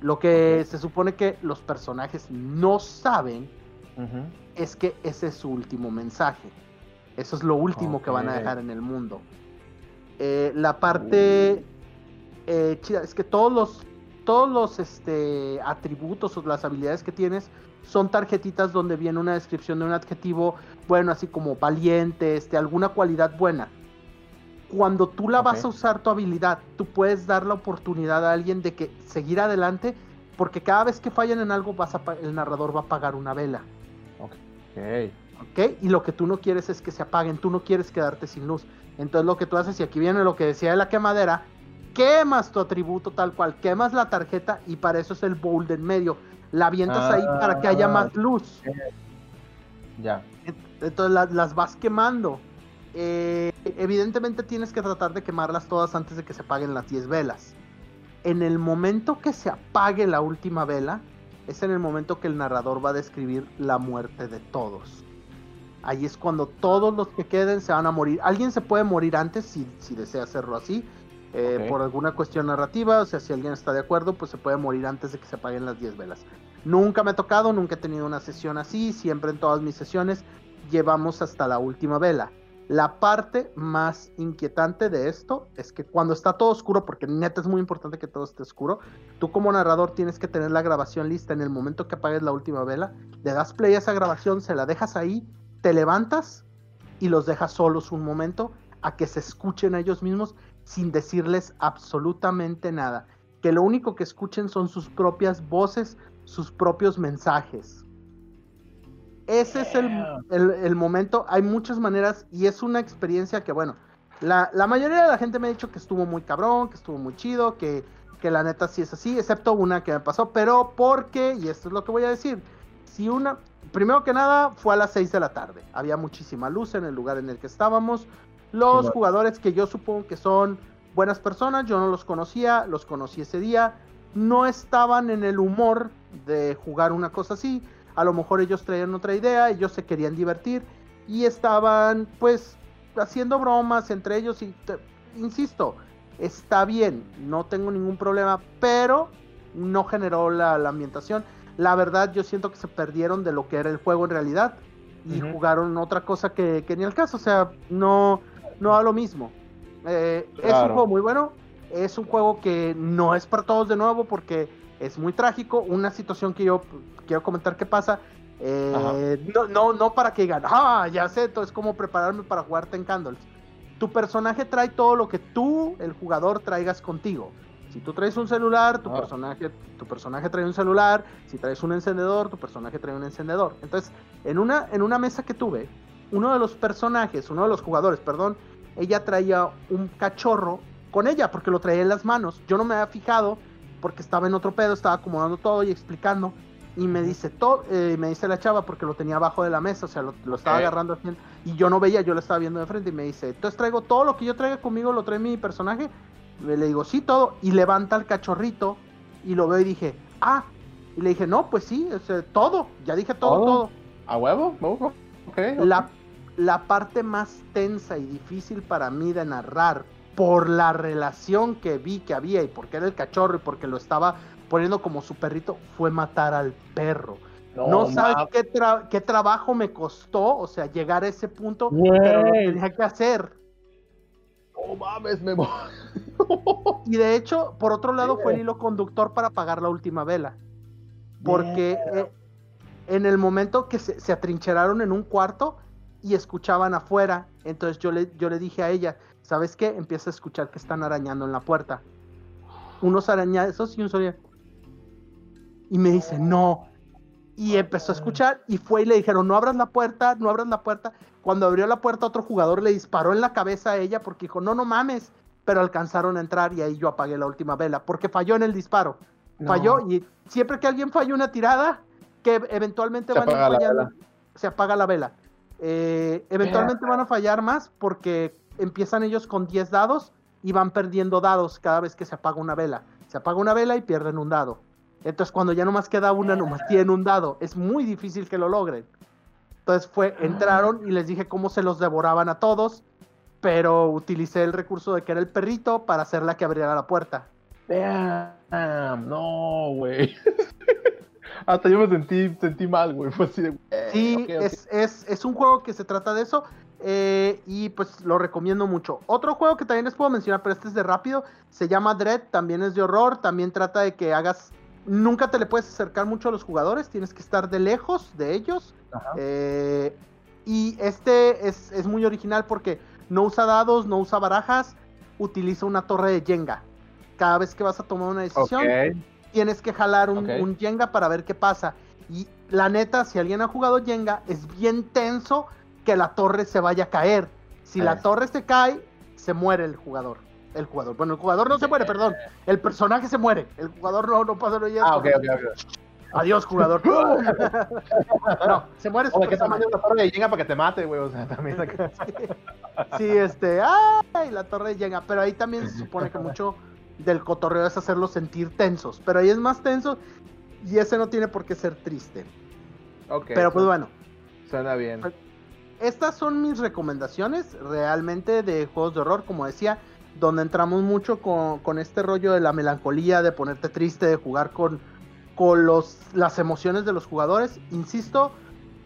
Lo que se supone que los personajes no saben es que ese es su último mensaje. Eso es lo último que van a dejar en el mundo. Eh, la parte eh, chida es que todos los todos los este, atributos o las habilidades que tienes son tarjetitas donde viene una descripción de un adjetivo bueno, así como valiente, este, alguna cualidad buena cuando tú la vas a usar tu habilidad, tú puedes dar la oportunidad a alguien de que seguir adelante, porque cada vez que fallan en algo, vas a, el narrador va a apagar una vela. Ok. Ok. Y lo que tú no quieres es que se apaguen, tú no quieres quedarte sin luz. Entonces lo que tú haces, y aquí viene lo que decía de la quemadera, quemas tu atributo tal cual, quemas la tarjeta y para eso es el bowl en medio. La avientas ahí para que haya más luz. Ya. Entonces las vas quemando. Eh, evidentemente tienes que tratar de quemarlas todas antes de que se apaguen las 10 velas. En el momento que se apague la última vela, es en el momento que el narrador va a describir la muerte de todos. Ahí es cuando todos los que queden se van a morir. Alguien se puede morir antes si, desea hacerlo así, eh, por alguna cuestión narrativa, o sea, si alguien está de acuerdo, pues se puede morir antes de que se apaguen las 10 velas. Nunca me ha tocado, nunca he tenido una sesión así, siempre en todas mis sesiones llevamos hasta la última vela. La parte más inquietante de esto es que cuando está todo oscuro, porque neta es muy importante que todo esté oscuro, tú como narrador tienes que tener la grabación lista en el momento que apagues la última vela, le das play a esa grabación, se la dejas ahí, te levantas y los dejas solos un momento a que se escuchen a ellos mismos sin decirles absolutamente nada. Que lo único que escuchen son sus propias voces, sus propios mensajes. Ese es el, momento. Hay muchas maneras y es una experiencia que, bueno, la, mayoría de la gente me ha dicho que estuvo muy cabrón, que estuvo muy chido, que, que la neta sí es así, excepto una que me pasó, pero porque, y esto es lo que voy a decir, si una, primero que nada, fue a las 6 de la tarde, había muchísima luz en el lugar en el que estábamos, los jugadores que yo supongo que son buenas personas, yo no los conocía, los conocí ese día, no estaban en el humor de jugar una cosa así, a lo mejor ellos traían otra idea, ellos se querían divertir y estaban pues haciendo bromas entre ellos y insisto, está bien, no tengo ningún problema, pero no generó la, ambientación. La verdad, yo siento que se perdieron de lo que era el juego en realidad y jugaron otra cosa que, que, ni el caso, o sea, no, no a lo mismo. Eh, es un juego muy bueno, es un juego que no es para todos de nuevo porque es muy trágico. Una situación que yo quiero comentar que pasa. Eh, no, no, no para que digan, ah, ya sé, es como prepararme para jugar Ten Candles. Tu personaje trae todo lo que tú, el jugador, traigas contigo. Si tú traes un celular, tu, ah. personaje, tu personaje trae un celular. Si traes un encendedor, tu personaje trae un encendedor. Entonces, en una, en una mesa que tuve, uno de los personajes, uno de los jugadores, perdón, ella traía un cachorro con ella porque lo traía en las manos. Yo no me había fijado porque estaba en otro pedo, estaba acomodando todo y explicando. Y me dice, todo, eh, me dice la chava porque lo tenía abajo de la mesa, o sea, lo, estaba agarrando así, y yo no veía, yo lo estaba viendo de frente y me dice, entonces traigo todo lo que yo traiga conmigo, lo trae mi personaje. le digo, sí, todo. Y levanta el cachorrito y lo veo y dije, ah. Y le dije, no, pues sí, todo. Ya dije todo, todo. ¿A huevo? La, la parte más tensa y difícil para mí de narrar por la relación que vi que había y porque era el cachorro y porque lo estaba poniendo como su perrito, fue matar al perro. No, sabes qué, qué, trabajo me costó, o sea, llegar a ese punto, pero lo tenía que hacer. No mames, me Y de hecho, por otro lado, fue el hilo conductor para apagar la última vela. Porque eh, en el momento que se, se, atrincheraron en un cuarto y escuchaban afuera, entonces yo le, yo le dije a ella, ¿sabes qué? Empieza a escuchar que están arañando en la puerta. Unos arañazos y un sonido. Y me dice, no. Y empezó a escuchar y fue y le dijeron, no abras la puerta, no abras la puerta. Cuando abrió la puerta, otro jugador le disparó en la cabeza a ella porque dijo, no, no mames. Pero alcanzaron a entrar y ahí yo apagué la última vela porque falló en el disparo. Falló y siempre que alguien falla una tirada, que eventualmente se van a se apaga la vela. Eh, eventualmente van a fallar más porque empiezan ellos con 10 dados y van perdiendo dados cada vez que se apaga una vela. Se apaga una vela y pierden un dado. Entonces cuando ya nomás queda una, nomás tienen un dado. Es muy difícil que lo logren. Entonces fue, entraron y les dije cómo se los devoraban a todos, pero utilicé el recurso de que era el perrito para hacerla que abriera la puerta. Damn, no, güey. (laughs) Hasta yo me sentí, sentí mal, güey. (laughs) Fue así de, sí, Es, es, es, un juego que se trata de eso. Eh, y pues lo recomiendo mucho. Otro juego que también les puedo mencionar, pero este es de rápido, se llama Dread, también es de horror, también trata de que hagas, nunca te le puedes acercar mucho a los jugadores, tienes que estar de lejos de ellos. Eh, y este es, muy original porque no usa dados, no usa barajas, utiliza una torre de Jenga. Cada vez que vas a tomar una decisión, tienes que jalar un, un Jenga para ver qué pasa. Y la neta, si alguien ha jugado Jenga, es bien tenso que la torre se vaya a caer. Si la torre se cae, se muere el jugador. El jugador. Bueno, el jugador no se muere, perdón. El personaje se muere. El jugador no, no pasa lo Ah, ok, ok, ok. Adiós, jugador. (laughs) no, se muere su que tamaño la torre llega para que te mate, güey. O sea, también. sí, este. ¡Ay! La torre llega. Pero ahí también se supone que mucho (laughs) del cotorreo es hacerlos sentir tensos. Pero ahí es más tenso. Y ese no tiene por qué ser triste. Ok. Pero pues bueno. Suena bien. Pues, estas son mis recomendaciones realmente de juegos de horror, como decía, donde entramos mucho con, este rollo de la melancolía, de ponerte triste, de jugar con, con los, las emociones de los jugadores. Insisto,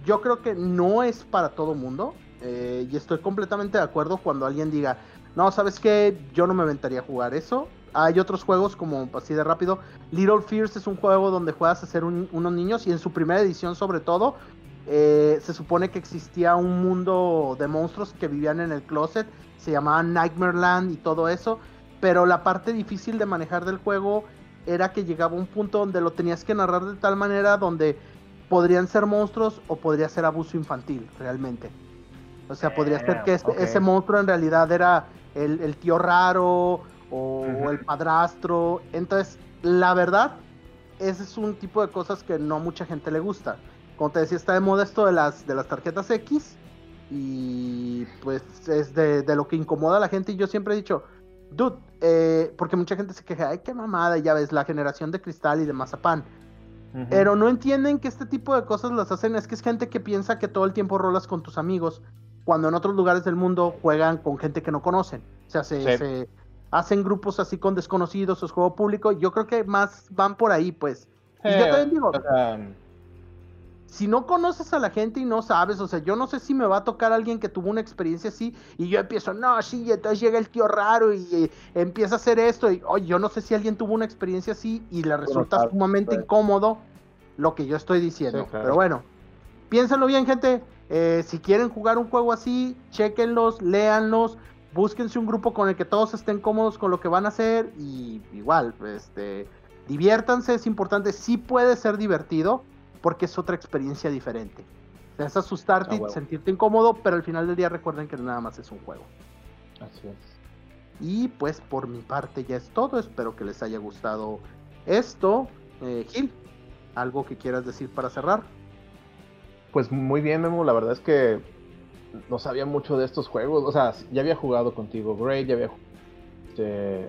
yo creo que no es para todo mundo. Eh, y estoy completamente de acuerdo cuando alguien diga, no, ¿sabes qué? Yo no me aventaría a jugar eso. Hay otros juegos como así de rápido. Little Fears es un juego donde juegas a ser unos niños y en su primera edición sobre todo eh, se supone que existía un mundo de monstruos que vivían en el closet, se llamaban Nightmare Land y todo eso, pero la parte difícil de manejar del juego era que llegaba un punto donde lo tenías que narrar de tal manera donde podrían ser monstruos o podría ser abuso infantil realmente. O sea, podría ser que este, ese monstruo en realidad era el, tío raro o el padrastro. Entonces, la verdad, ese es un tipo de cosas que no mucha gente le gusta como te decía, está de moda esto de las, de las tarjetas X. Y pues es de, lo que incomoda a la gente. Y yo siempre he dicho, dude, eh, porque mucha gente se queja, ay, qué mamada, ya ves, la generación de cristal y de mazapán. Pero no entienden que este tipo de cosas las hacen, es que es gente que piensa que todo el tiempo rolas con tus amigos, cuando en otros lugares del mundo juegan con gente que no conocen. O sea, se, hacen grupos así con desconocidos o es juego público. Yo creo que más van por ahí, pues. y yo también digo, si no conoces a la gente y no sabes, o sea, yo no sé si me va a tocar alguien que tuvo una experiencia así y yo empiezo, no, sí, y entonces llega el tío raro y, empieza a hacer esto y, oye, yo no sé si alguien tuvo una experiencia así y le resulta sumamente incómodo lo que yo estoy diciendo. Pero bueno, piénsenlo bien, gente. Eh, si quieren jugar un juego así, chequenlos, léanlos, búsquense un grupo con el que todos estén cómodos con lo que van a hacer y igual, este, diviértanse, es importante, sí puede ser divertido porque es otra experiencia diferente. Te vas a asustarte y sentirte incómodo, pero al final del día recuerden que nada más es un juego. Así es. Y pues por mi parte ya es todo, espero que les haya gustado esto. Eh, Gil, ¿algo que quieras decir para cerrar? Pues muy bien, Memo, la verdad es que no sabía mucho de estos juegos. O sea, ya había jugado contigo Great, ya había jugado este,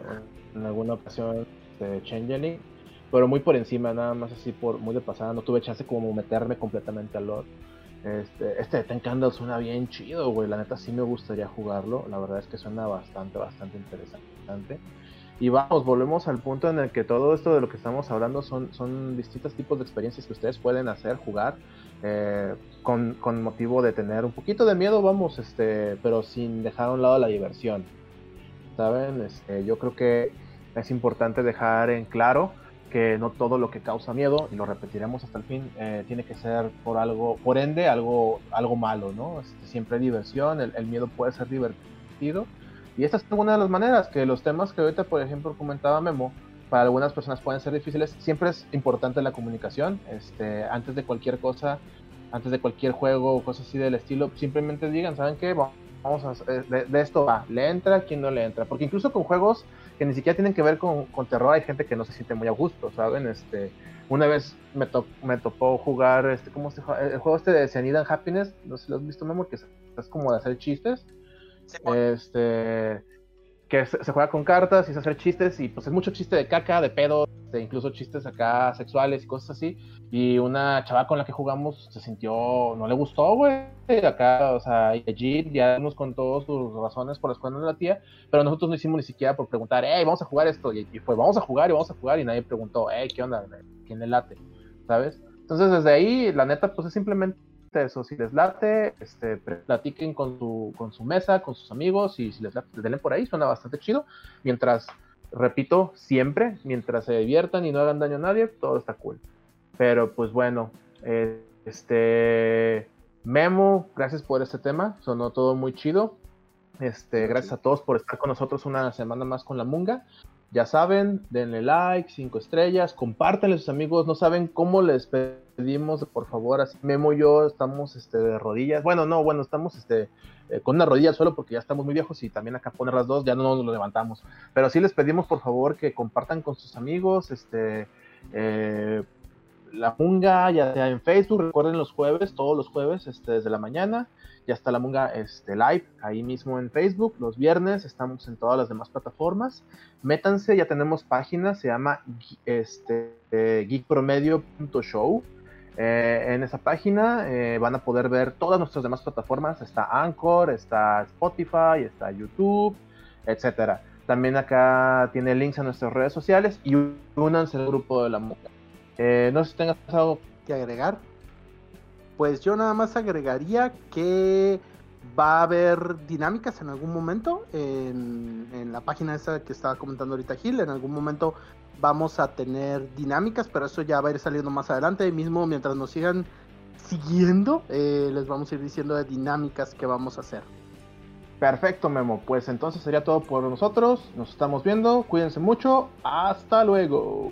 en alguna ocasión de Changeling, pero muy por encima, nada más así por muy de pasada. No tuve chance como meterme completamente al lore. Este, este de Ten Candles suena bien chido, güey. La neta sí me gustaría jugarlo. La verdad es que suena bastante, bastante interesante. Y vamos, volvemos al punto en el que todo esto de lo que estamos hablando son, son distintos tipos de experiencias que ustedes pueden hacer, jugar, eh, con, con, motivo de tener un poquito de miedo, vamos, este, pero sin dejar a un lado la diversión. ¿Saben? Este, yo creo que es importante dejar en claro que no todo lo que causa miedo, y lo repetiremos hasta el fin, eh, tiene que ser por algo, por ende, algo, algo malo, ¿no? Este, siempre hay diversión, el, el, miedo puede ser divertido. Y esta es una de las maneras que los temas que ahorita, por ejemplo, comentaba Memo, para algunas personas pueden ser difíciles. Siempre es importante la comunicación. Este, antes de cualquier cosa, antes de cualquier juego o cosas así del estilo, simplemente digan, ¿saben qué? Vamos a, de, esto va, ¿le entra? ¿Quién no le entra? Porque incluso con juegos que ni siquiera tienen que ver con, con terror, hay gente que no se siente muy a gusto, ¿saben? Este, una vez me, to, me topó jugar, este, ¿cómo se El juego este de Cyanide and Happiness, no sé si lo has visto, Memo, que es, es como de hacer chistes. este que se, juega con cartas y se hacer chistes y pues es mucho chiste de caca, de pedo, de incluso chistes acá sexuales y cosas así. Y una chava con la que jugamos se sintió, no le gustó, güey. Acá, o sea, allí ya nos contó sus razones por las cuales no la tía, pero nosotros no hicimos ni siquiera por preguntar, hey, vamos a jugar esto. Y, fue, vamos a jugar y vamos a jugar y nadie preguntó, hey, ¿qué onda? ¿Quién le late? ¿Sabes? Entonces desde ahí, la neta, pues es simplemente eso, si les late, este, platiquen con su, con su mesa, con sus amigos, y si les late, denle por ahí, suena bastante chido. Mientras, repito, siempre, mientras se diviertan y no hagan daño a nadie, todo está cool. Pero pues bueno, eh, este Memo, gracias por este tema, sonó todo muy chido. Este, gracias a todos por estar con nosotros una semana más con la Munga. Ya saben, denle like, cinco estrellas, compártanle a sus amigos, no saben cómo les pedimos, por favor, así Memo y yo estamos este, de rodillas, bueno, no, bueno, estamos este, eh, con una rodilla solo porque ya estamos muy viejos y también acá poner las dos, ya no nos lo levantamos, pero sí les pedimos por favor que compartan con sus amigos, este, eh, la munga, ya sea en Facebook, recuerden los jueves, todos los jueves, este, desde la mañana, ya está la Munga este, live ahí mismo en Facebook. Los viernes estamos en todas las demás plataformas. Métanse, ya tenemos página, se llama este, eh, geekpromedio.show. En esa página eh, van a poder ver todas nuestras demás plataformas. Está Anchor, está Spotify, está YouTube, etcétera. También acá tiene links a nuestras redes sociales y únanse al grupo de la Munga. No sé si tengas algo que agregar pues yo nada más agregaría que va a haber dinámicas en algún momento en, la página esa que estaba comentando ahorita Gil. En algún momento vamos a tener dinámicas, pero eso ya va a ir saliendo más adelante. Mismo, mientras nos sigan siguiendo, eh, les vamos a ir diciendo de dinámicas que vamos a hacer. Perfecto, Memo. Pues entonces sería todo por nosotros. Nos estamos viendo. Cuídense mucho. Hasta luego.